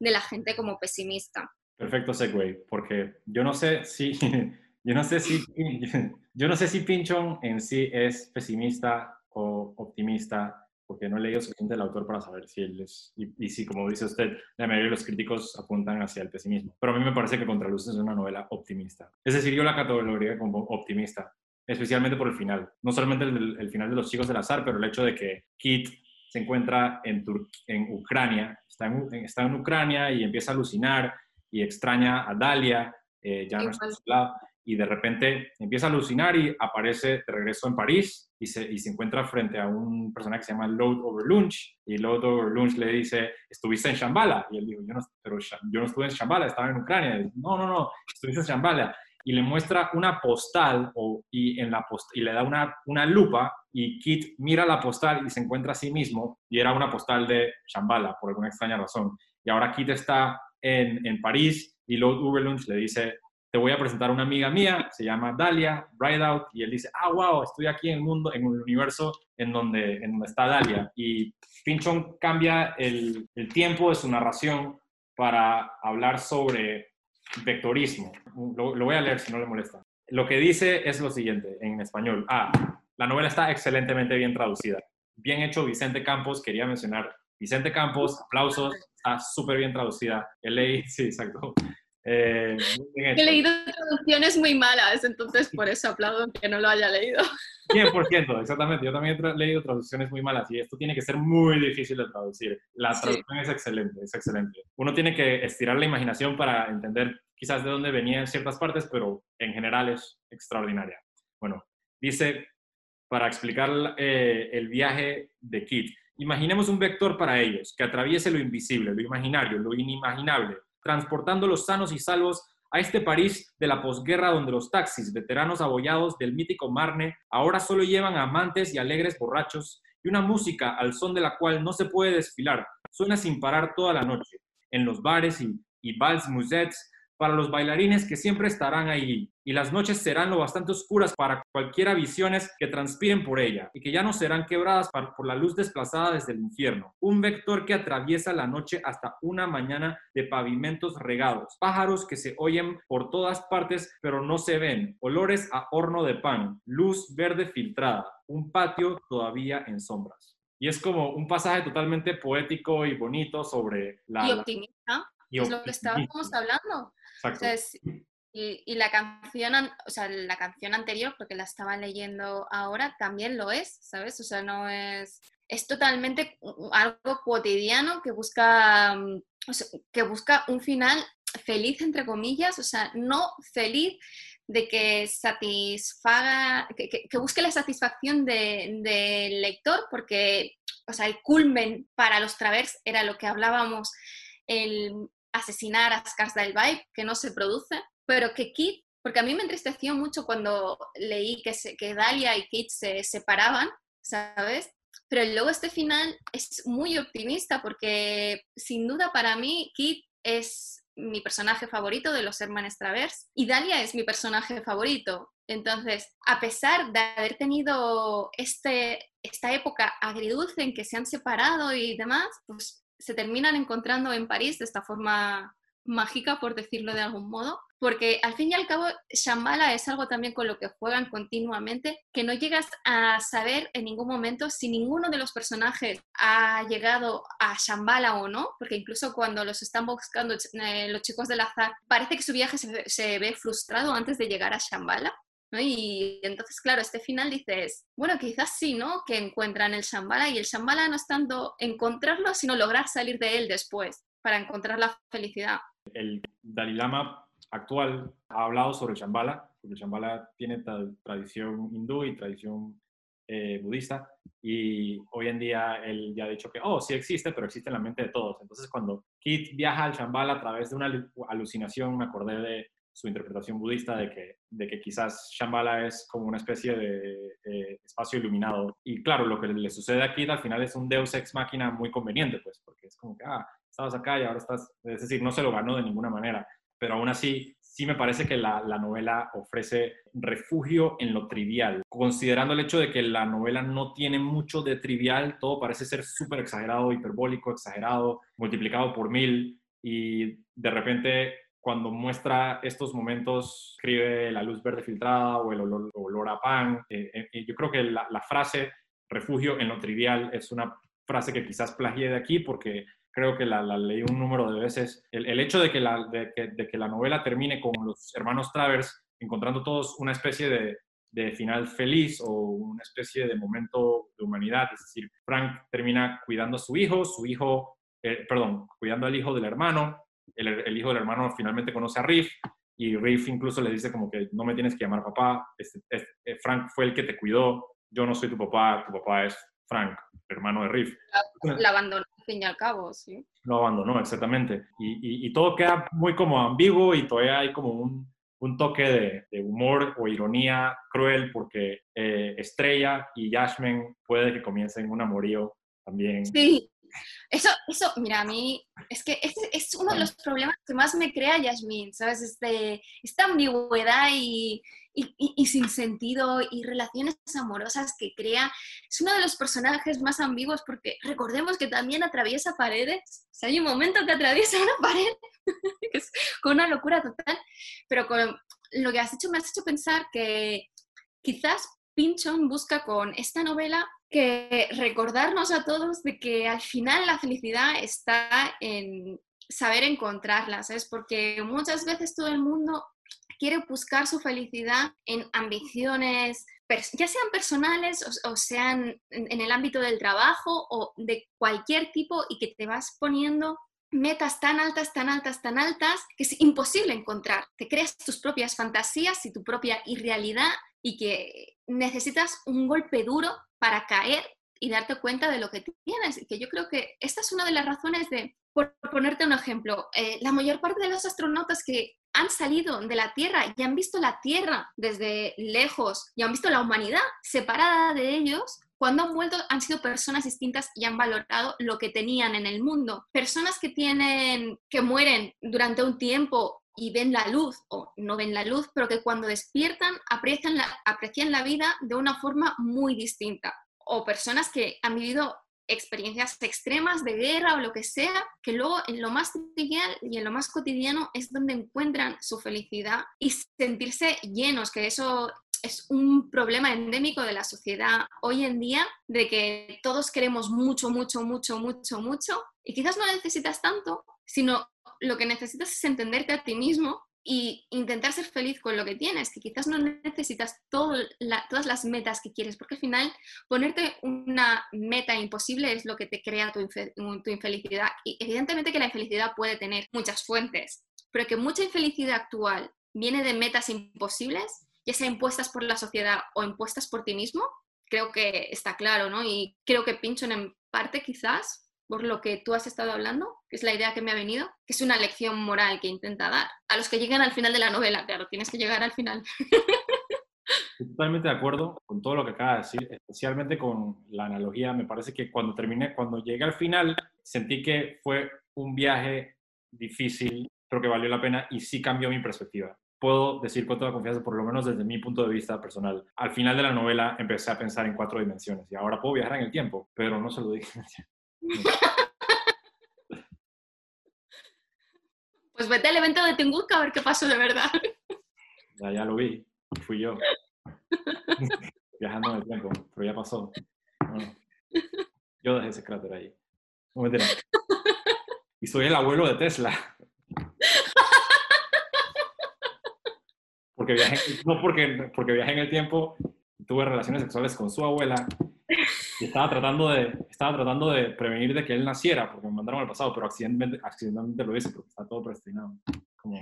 de la gente como pesimista. Perfecto segue, porque yo no sé si, [laughs] yo no sé si, [laughs] yo no sé si Pinchon en sí es pesimista o optimista porque no he leído suficiente del autor para saber si él es, y, si, como dice usted, la mayoría de los críticos apuntan hacia el pesimismo. Pero a mí me parece que Contraluces es una novela optimista. Es decir, yo la categoría como optimista, especialmente por el final. No solamente el, final de Los Chicos del Azar, pero el hecho de que Kit se encuentra en, en Ucrania, está en, está en Ucrania y empieza a alucinar y extraña a Dalia, eh, ya no está a su lado y de repente empieza a alucinar y aparece de regreso en París y se, y se encuentra frente a un personaje que se llama Load Over Lunch y Load Over Lunch le dice, ¿estuviste en Shambhala? Y él dijo, yo no, pero yo no estuve en Shambhala, estaba en Ucrania. Dice, no, no, no, estuviste en Shambhala. Y le muestra una postal o, y, en la post, y le da una, una lupa y Kit mira la postal y se encuentra a sí mismo y era una postal de Shambhala por alguna extraña razón. Y ahora Kit está en, en París y Lord Lunch le dice, te voy a presentar a una amiga mía, se llama Dalia, Rideout, y él dice, ah, wow, estoy aquí en el mundo, en el universo en donde, en donde está Dalia. Y Pinchon cambia el, el tiempo de su narración para hablar sobre vectorismo. Lo, lo, voy a leer si no le molesta. Lo que dice es lo siguiente en español. Ah, la novela está excelentemente bien traducida. Bien hecho Vicente Campos, quería mencionar Vicente Campos, aplausos, está súper bien traducida. El ley, [laughs] sí, exacto. Eh, he leído traducciones muy malas, entonces por eso aplaudo que no lo haya leído. 100%, exactamente. Yo también he leído traducciones muy malas y esto tiene que ser muy difícil de traducir. La traducción es excelente, es excelente. Uno tiene que estirar la imaginación para entender quizás de dónde venían ciertas partes, pero en general es extraordinaria. Bueno, dice, para explicar eh, el viaje de Kit, imaginemos un vector para ellos que atraviese lo invisible, lo imaginario, lo inimaginable transportándolos sanos y salvos a este París de la posguerra donde los taxis, veteranos abollados del mítico Marne, ahora solo llevan amantes y alegres borrachos y una música al son de la cual no se puede desfilar, suena sin parar toda la noche, en los bares y, y vals musets para los bailarines que siempre estarán ahí, y las noches serán lo bastante oscuras para cualquiera visiones que transpiren por ella, y que ya no serán quebradas por la luz desplazada desde el infierno. Un vector que atraviesa la noche hasta una mañana de pavimentos regados, pájaros que se oyen por todas partes pero no se ven, olores a horno de pan, luz verde filtrada, un patio todavía en sombras. Y es como un pasaje totalmente poético y bonito sobre la... Y optimista, es lo que estábamos hablando y, la canción, o sea, la canción anterior, porque la estaba leyendo ahora, también lo es, ¿sabes? O sea, no es... Es totalmente algo cotidiano que busca, mm, que busca un final feliz, entre comillas, o sea, no feliz de que satisfaga, que, busque la satisfacción del lector, porque, o sea, el culmen para los Travers era lo que hablábamos, el asesinar a Skarsdale Vibe, que no se produce, pero que Kit, porque a mí me entristeció mucho cuando leí que, que Dalia y Kit se separaban, ¿sabes? Pero luego este final es muy optimista porque sin duda para mí Kit es mi personaje favorito de los hermanos Travers y Dalia es mi personaje favorito. Entonces, a pesar de haber tenido este, esta época agridulce en que se han separado y demás, pues se terminan encontrando en París de esta forma mágica, por decirlo de algún modo, porque al fin y al cabo Shambhala es algo también con lo que juegan continuamente, que no llegas a saber en ningún momento si ninguno de los personajes ha llegado a Shambhala o no, porque incluso cuando los están buscando eh, los chicos del azar, parece que su viaje se, ve frustrado antes de llegar a Shambhala. Y entonces, claro, este final dices, bueno, quizás sí, ¿no? Que encuentran el Shambhala y el Shambhala no es tanto encontrarlo, sino lograr salir de él después para encontrar la felicidad. El Dalai Lama actual ha hablado sobre el Shambhala, porque el Shambhala tiene tradición hindú y tradición eh, budista, y hoy en día él ya ha dicho que, oh, sí existe, pero existe en la mente de todos. Entonces, cuando Kit viaja al Shambhala a través de una alucinación, me acordé de su interpretación budista de que, de que quizás Shambhala es como una especie de eh, espacio iluminado. Y claro, lo que le sucede aquí al final es un deus ex máquina muy conveniente, pues, porque es como que, ah, estabas acá y ahora estás, es decir, no se lo ganó de ninguna manera, pero aún así sí me parece que la, la, novela ofrece refugio en lo trivial, considerando el hecho de que la novela no tiene mucho de trivial, todo parece ser súper exagerado, hiperbólico, exagerado, multiplicado por mil, y de repente cuando muestra estos momentos, escribe la luz verde filtrada o el olor, a pan, eh, eh, yo creo que la, la frase refugio en lo trivial es una frase que quizás plagié de aquí porque creo que la, leí un número de veces. El, hecho de que, la, de, que, la novela termine con los hermanos Travers encontrando todos una especie de, de final feliz o una especie de momento de humanidad, es decir, Frank termina cuidando a su hijo, su hijo, eh, perdón, cuidando al hijo del hermano, el, el, hijo del hermano finalmente conoce a Riff y Riff incluso le dice como que no me tienes que llamar papá, este, este, Frank fue el que te cuidó, yo no soy tu papá, tu papá es Frank, hermano de Riff. La abandonó al fin y al cabo, sí. Lo abandonó, exactamente. Y, y, todo queda muy como ambiguo y todavía hay como un, un toque de, humor o ironía cruel porque eh, Estrella y Yasmin puede que comiencen un amorío también. Sí, eso, eso, mira, a mí es que es, uno de los problemas que más me crea Yasmin, ¿sabes? Este, esta ambigüedad y, y, sin sentido y relaciones amorosas que crea. Es uno de los personajes más ambiguos porque recordemos que también atraviesa paredes. O sea, hay un momento que atraviesa una [laughs] pared, que es con una locura total, pero con lo que has hecho me has hecho pensar que quizás Pinchon busca con esta novela recordarnos a todos de que al final la felicidad está en saber encontrarla, ¿sabes? Porque muchas veces todo el mundo quiere buscar su felicidad en ambiciones, ya sean personales o, sean en, el ámbito del trabajo o de cualquier tipo y que te vas poniendo metas tan altas, tan altas, tan altas, que es imposible encontrar. Te creas tus propias fantasías y tu propia irrealidad y que necesitas un golpe duro para caer y darte cuenta de lo que tienes. Y que yo creo que esta es una de las razones de, por ponerte un ejemplo, eh, la mayor parte de los astronautas que han salido de la Tierra y han visto la Tierra desde lejos y han visto la humanidad separada de ellos, cuando han vuelto han sido personas distintas y han valorado lo que tenían en el mundo. Personas que tienen, que mueren durante un tiempo y ven la luz o no ven la luz, pero que cuando despiertan aprecian la, aprecian la vida de una forma muy distinta. O personas que han vivido experiencias extremas de guerra o lo que sea, que luego en lo más trivial y en lo más cotidiano es donde encuentran su felicidad y sentirse llenos, que eso es un problema endémico de la sociedad hoy en día, de que todos queremos mucho, mucho, mucho, mucho, mucho, y quizás no necesitas tanto, sino lo que necesitas es entenderte a ti mismo y intentar ser feliz con lo que tienes, que quizás no necesitas todas las metas que quieres, porque al final ponerte una meta imposible es lo que te crea tu, infelicidad. Y evidentemente que la infelicidad puede tener muchas fuentes, pero que mucha infelicidad actual viene de metas imposibles, ya sea impuestas por la sociedad o impuestas por ti mismo, creo que está claro, ¿no? Y creo que Pinchon en parte quizás por lo que tú has estado hablando, que es la idea que me ha venido, que es una lección moral que intenta dar a los que llegan al final de la novela, claro, tienes que llegar al final. [laughs] Totalmente de acuerdo con todo lo que acaba de decir, especialmente con la analogía. Me parece que cuando terminé, cuando llegué al final, sentí que fue un viaje difícil, pero que valió la pena y sí cambió mi perspectiva. Puedo decir con toda confianza, por lo menos desde mi punto de vista personal, al final de la novela empecé a pensar en cuatro dimensiones y ahora puedo viajar en el tiempo, pero no se lo dije. [laughs] Pues vete al evento de Tunguska a ver qué pasó de verdad. Ya, ya lo vi, fui yo. Viajando en el tiempo, pero ya pasó. yo dejé ese cráter ahí. y soy el abuelo de Tesla. Porque viajé, no porque, porque viajé en el tiempo, tuve relaciones sexuales con su abuela y estaba tratando de, estaba tratando de prevenir de que él naciera, porque me mandaron al pasado, pero accidentalmente, accidentalmente lo hice porque está todo predestinado.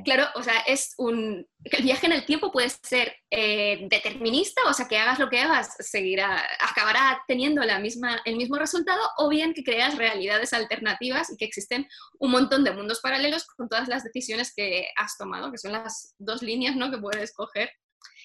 Claro, o sea, es un... El viaje en el tiempo puede ser eh, determinista, o sea, que hagas lo que hagas, seguirá, acabará teniendo la misma, el mismo resultado, o bien que creas realidades alternativas y que existen un montón de mundos paralelos con todas las decisiones que has tomado, que son las dos líneas ¿no? que puedes coger.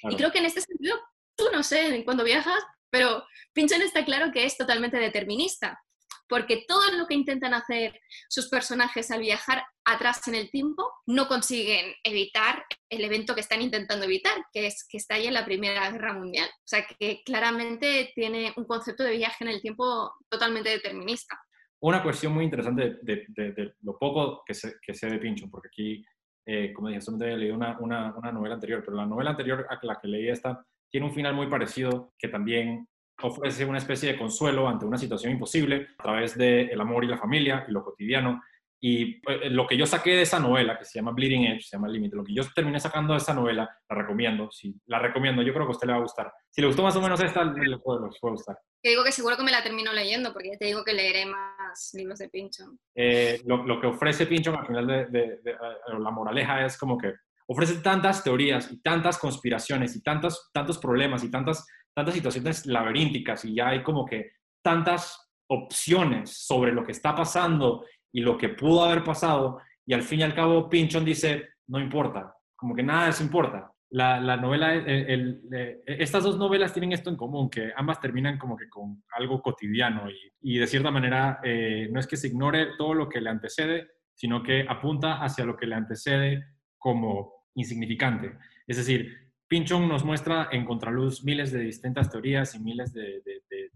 Y creo que en este sentido, tú no sé, cuando viajas, pero Pynchon está claro que es totalmente determinista, porque todo lo que intentan hacer sus personajes al viajar atrás en el tiempo no consiguen evitar el evento que están intentando evitar, que es que en la Primera Guerra Mundial. O sea, que claramente tiene un concepto de viaje en el tiempo totalmente determinista. Una cuestión muy interesante de, lo poco que sé, que sé de Pynchon, porque aquí, eh, como dije, solamente había leído una, una, una novela anterior, pero la novela anterior a la que leí esta tiene un final muy parecido que también ofrece una especie de consuelo ante una situación imposible a través del el amor y la familia y lo cotidiano. Y eh, lo que yo saqué de esa novela, que se llama Bleeding Edge, se llama Límite, lo que yo terminé sacando de esa novela, la recomiendo, sí, la recomiendo, yo creo que a usted le va a gustar. Si le gustó más o menos esta, le puede, gustar. Te digo que seguro que me la termino leyendo, porque ya te digo que leeré más libros de Pinchon. Eh, lo, lo, que ofrece Pinchon al final de, de, de, la moraleja es como que ofrece tantas teorías y tantas conspiraciones y tantos, tantos problemas y tantas, tantas situaciones laberínticas y ya hay como que tantas opciones sobre lo que está pasando y lo que pudo haber pasado y al fin y al cabo Pinchon dice, no importa, como que nada de eso importa. La, la novela, el, estas dos novelas tienen esto en común, que ambas terminan como que con algo cotidiano y, y de cierta manera eh, no es que se ignore todo lo que le antecede, sino que apunta hacia lo que le antecede como insignificante. Es decir, Pinchon nos muestra en contraluz miles de distintas teorías y miles de,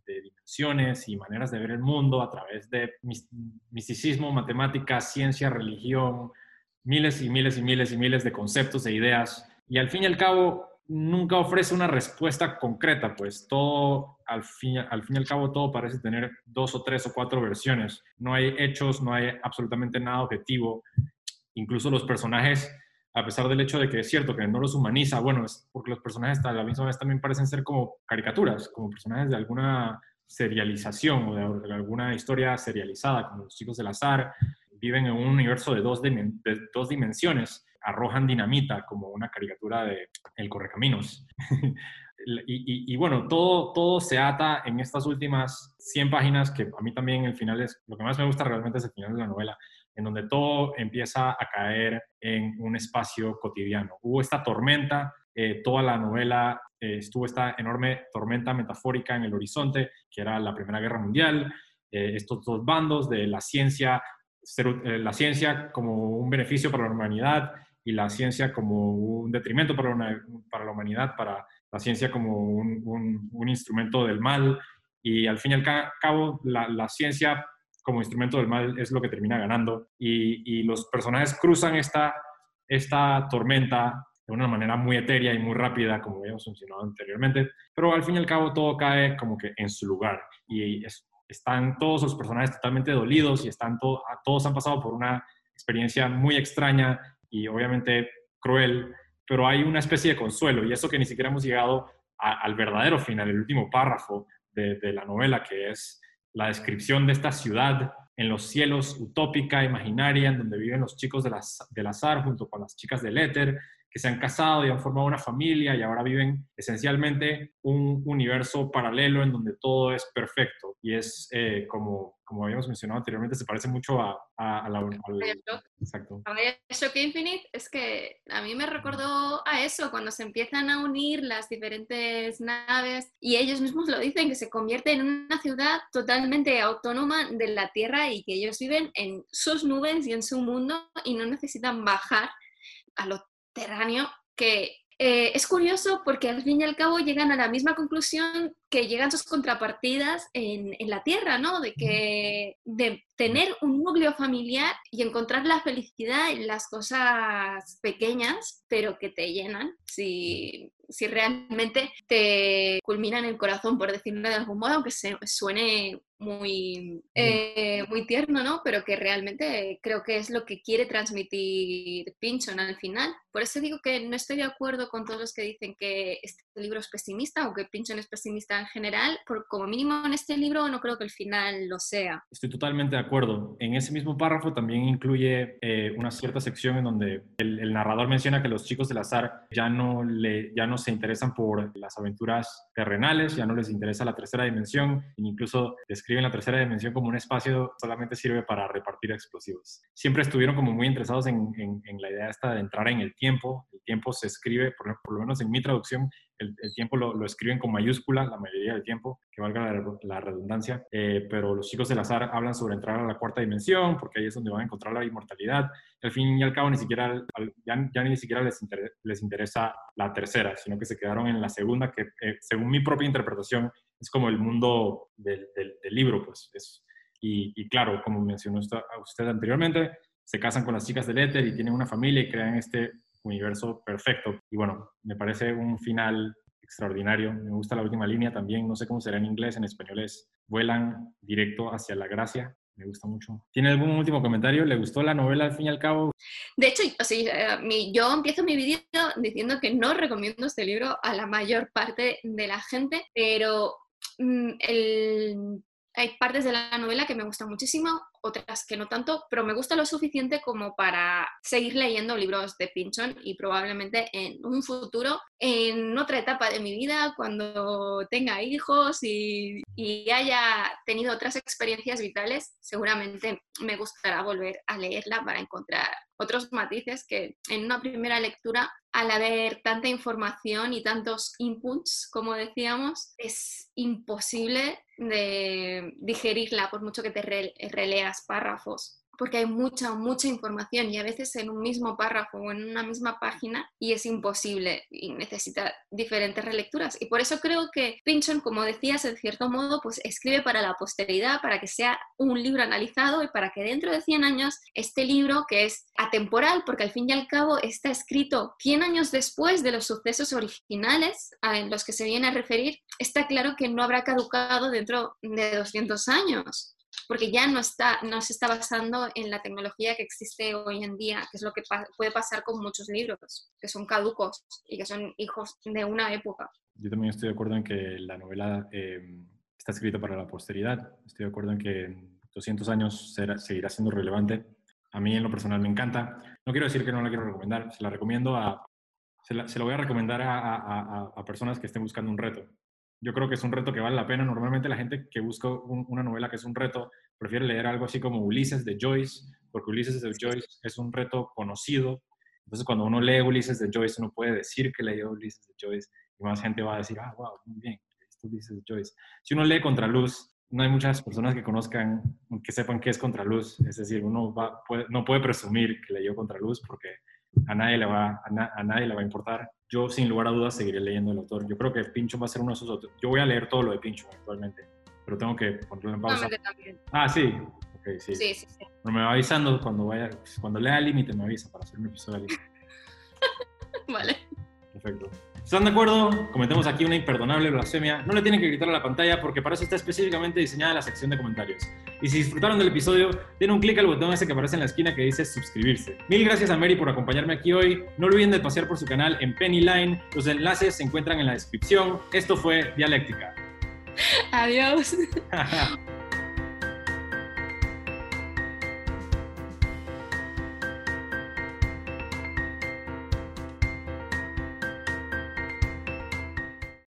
dimensiones y maneras de ver el mundo a través de misticismo, matemáticas, ciencia, religión, miles y miles y miles y miles de conceptos e ideas. Y al fin y al cabo, nunca ofrece una respuesta concreta, pues todo, al fin, al fin y al cabo, todo parece tener dos o tres o cuatro versiones. No hay hechos, no hay absolutamente nada objetivo. Incluso los personajes a pesar del hecho de que es cierto que no los humaniza, bueno, es porque los personajes a la misma vez también parecen ser como caricaturas, como personajes de alguna serialización o de, alguna historia serializada, como los chicos del azar, viven en un universo de dos, dimensiones, arrojan dinamita como una caricatura de El Correcaminos. [laughs] y, y, bueno, todo, todo se ata en estas últimas 100 páginas, que a mí también el final es, lo que más me gusta realmente es el final de la novela, en donde todo empieza a caer en un espacio cotidiano. Hubo esta tormenta, eh, toda la novela eh, estuvo esta enorme tormenta metafórica en el horizonte, que era la Primera Guerra Mundial, eh, estos dos bandos de la ciencia, la ciencia como un beneficio para la humanidad y la ciencia como un detrimento para, para la humanidad, para la ciencia como un, un, instrumento del mal. Y al fin y al cabo, la ciencia como instrumento del mal es lo que termina ganando. Y, los personajes cruzan esta, esta tormenta de una manera muy etérea y muy rápida, como habíamos mencionado anteriormente, pero al fin y al cabo todo cae como que en su lugar y están todos los personajes totalmente dolidos y están todos han pasado por una experiencia muy extraña y obviamente cruel, pero hay una especie de consuelo y eso que ni siquiera hemos llegado al verdadero final, el último párrafo de la novela, que es la descripción de esta ciudad en los cielos utópica, imaginaria, en donde viven los chicos del azar junto con las chicas del éter, que se han casado y han formado una familia y ahora viven esencialmente un universo paralelo en donde todo es perfecto y es eh, como, como habíamos mencionado anteriormente, se parece mucho a, a, la... exacto. Shock Infinite es que a mí me recordó a eso, cuando se empiezan a unir las diferentes naves y ellos mismos lo dicen, que se convierte en una ciudad totalmente autónoma de la Tierra y que ellos viven en sus nubes y en su mundo y no necesitan bajar a lo terráneo que eh, es curioso porque al fin y al cabo llegan a la misma conclusión que llegan sus contrapartidas en, en, la Tierra, ¿no? De que de tener un núcleo familiar y encontrar la felicidad en las cosas pequeñas, pero que te llenan, si, si realmente te culminan el corazón, por decirlo de algún modo, aunque se, suene muy, eh, muy tierno, ¿no? Pero que realmente creo que es lo que quiere transmitir Pinchon al final. Por eso digo que no estoy de acuerdo con todos los que dicen que este libro es pesimista o que Pinchon es pesimista en general, porque como mínimo en este libro no creo que el final lo sea. Estoy totalmente de acuerdo. En ese mismo párrafo también incluye eh, una cierta sección en donde el, narrador menciona que los chicos del azar ya no, le, ya no se interesan por las aventuras terrenales, ya no les interesa la tercera dimensión, incluso describen la tercera dimensión como un espacio solamente sirve para repartir explosivos. Siempre estuvieron como muy interesados en, en, la idea esta de entrar en el tiempo. El tiempo se escribe, por, por lo menos en mi traducción, el, tiempo lo, lo, escriben con mayúscula la mayoría del tiempo, que valga la, redundancia, eh, pero los chicos del azar hablan sobre entrar a la cuarta dimensión, porque ahí es donde van a encontrar la inmortalidad. al fin y al cabo, ni siquiera, ya, ya ni siquiera les, les, interesa la tercera, sino que se quedaron en la segunda, que eh, según mi propia interpretación es como el mundo del, del, libro, pues. Es, y, y, claro, como mencionó usted anteriormente, se casan con las chicas del éter y tienen una familia y crean este universo perfecto. Y bueno, me parece un final extraordinario. Me gusta la última línea también. No sé cómo será en inglés, en español es vuelan directo hacia la gracia. Me gusta mucho. ¿Tiene algún último comentario? ¿Le gustó la novela al fin y al cabo? De hecho, eh, yo empiezo mi vídeo diciendo que no recomiendo este libro a la mayor parte de la gente, pero el hay partes de la novela que me gustan muchísimo, otras que no tanto, pero me gusta lo suficiente como para seguir leyendo libros de Pinchon y probablemente en un futuro, en otra etapa de mi vida, cuando tenga hijos y, y haya tenido otras experiencias vitales, seguramente me gustará volver a leerla para encontrar otros matices que en una primera lectura, al haber tanta información y tantos inputs, como decíamos, es imposible de digerirla por mucho que te releas párrafos porque hay mucha, mucha información y a veces en un mismo párrafo o en una misma página y es imposible y necesita diferentes relecturas. Y por eso creo que Pinchon, como decías, en cierto modo, pues escribe para la posteridad, para que sea un libro analizado y para que dentro de 100 años este libro, que es atemporal, porque al fin y al cabo está escrito 100 años después de los sucesos originales en los que se viene a referir, está claro que no habrá caducado dentro de 200 años porque ya no, está, no se está basando en la tecnología que existe hoy en día, que es lo que puede pasar con muchos libros, que son caducos y que son hijos de una época. Yo también estoy de acuerdo en que la novela em, está escrita para la posteridad, estoy de acuerdo en que en 200 años seguirá siendo relevante. A mí en lo personal me encanta. No quiero decir que no la quiero recomendar, se la recomiendo a... Se la, voy a recomendar a, a personas que estén buscando un reto yo creo que es un reto que vale la pena. Normalmente la gente que busca una novela que es un reto prefiere leer algo así como Ulises de Joyce, porque Ulises de Joyce es un reto conocido. Entonces cuando uno lee Ulises de Joyce, uno puede decir que leyó Ulises de Joyce y más gente va a decir, ah, wow, muy bien, esto Ulises de Joyce. Si uno lee Contraluz, no hay muchas personas que conozcan, que sepan qué es Contraluz. Es decir, uno no puede presumir que leyó Contraluz porque a nadie le va a, nadie le va a importar. Yo sin lugar a dudas seguiré leyendo el autor. Yo creo que Pincho va a ser uno de esos otros. Yo voy a leer todo lo de Pincho actualmente, pero tengo que ponerlo en pausa. Ah, sí. Okay, sí. Sí, sí, sí. Pero me va avisando cuando vaya, cuando lea el límite me avisa para hacer un episodio [laughs] vale. Perfecto. ¿Están de acuerdo? Cometemos aquí una imperdonable blasfemia. No le tienen que gritar a la pantalla porque para eso está específicamente diseñada la sección de comentarios. Y si disfrutaron del episodio, den un clic al botón ese que aparece en la esquina que dice suscribirse. Mil gracias a Mary por acompañarme aquí hoy. No olviden de pasear por su canal en Penny Line. Los enlaces se encuentran en la descripción. Esto fue Dialéctica. Adiós. [laughs]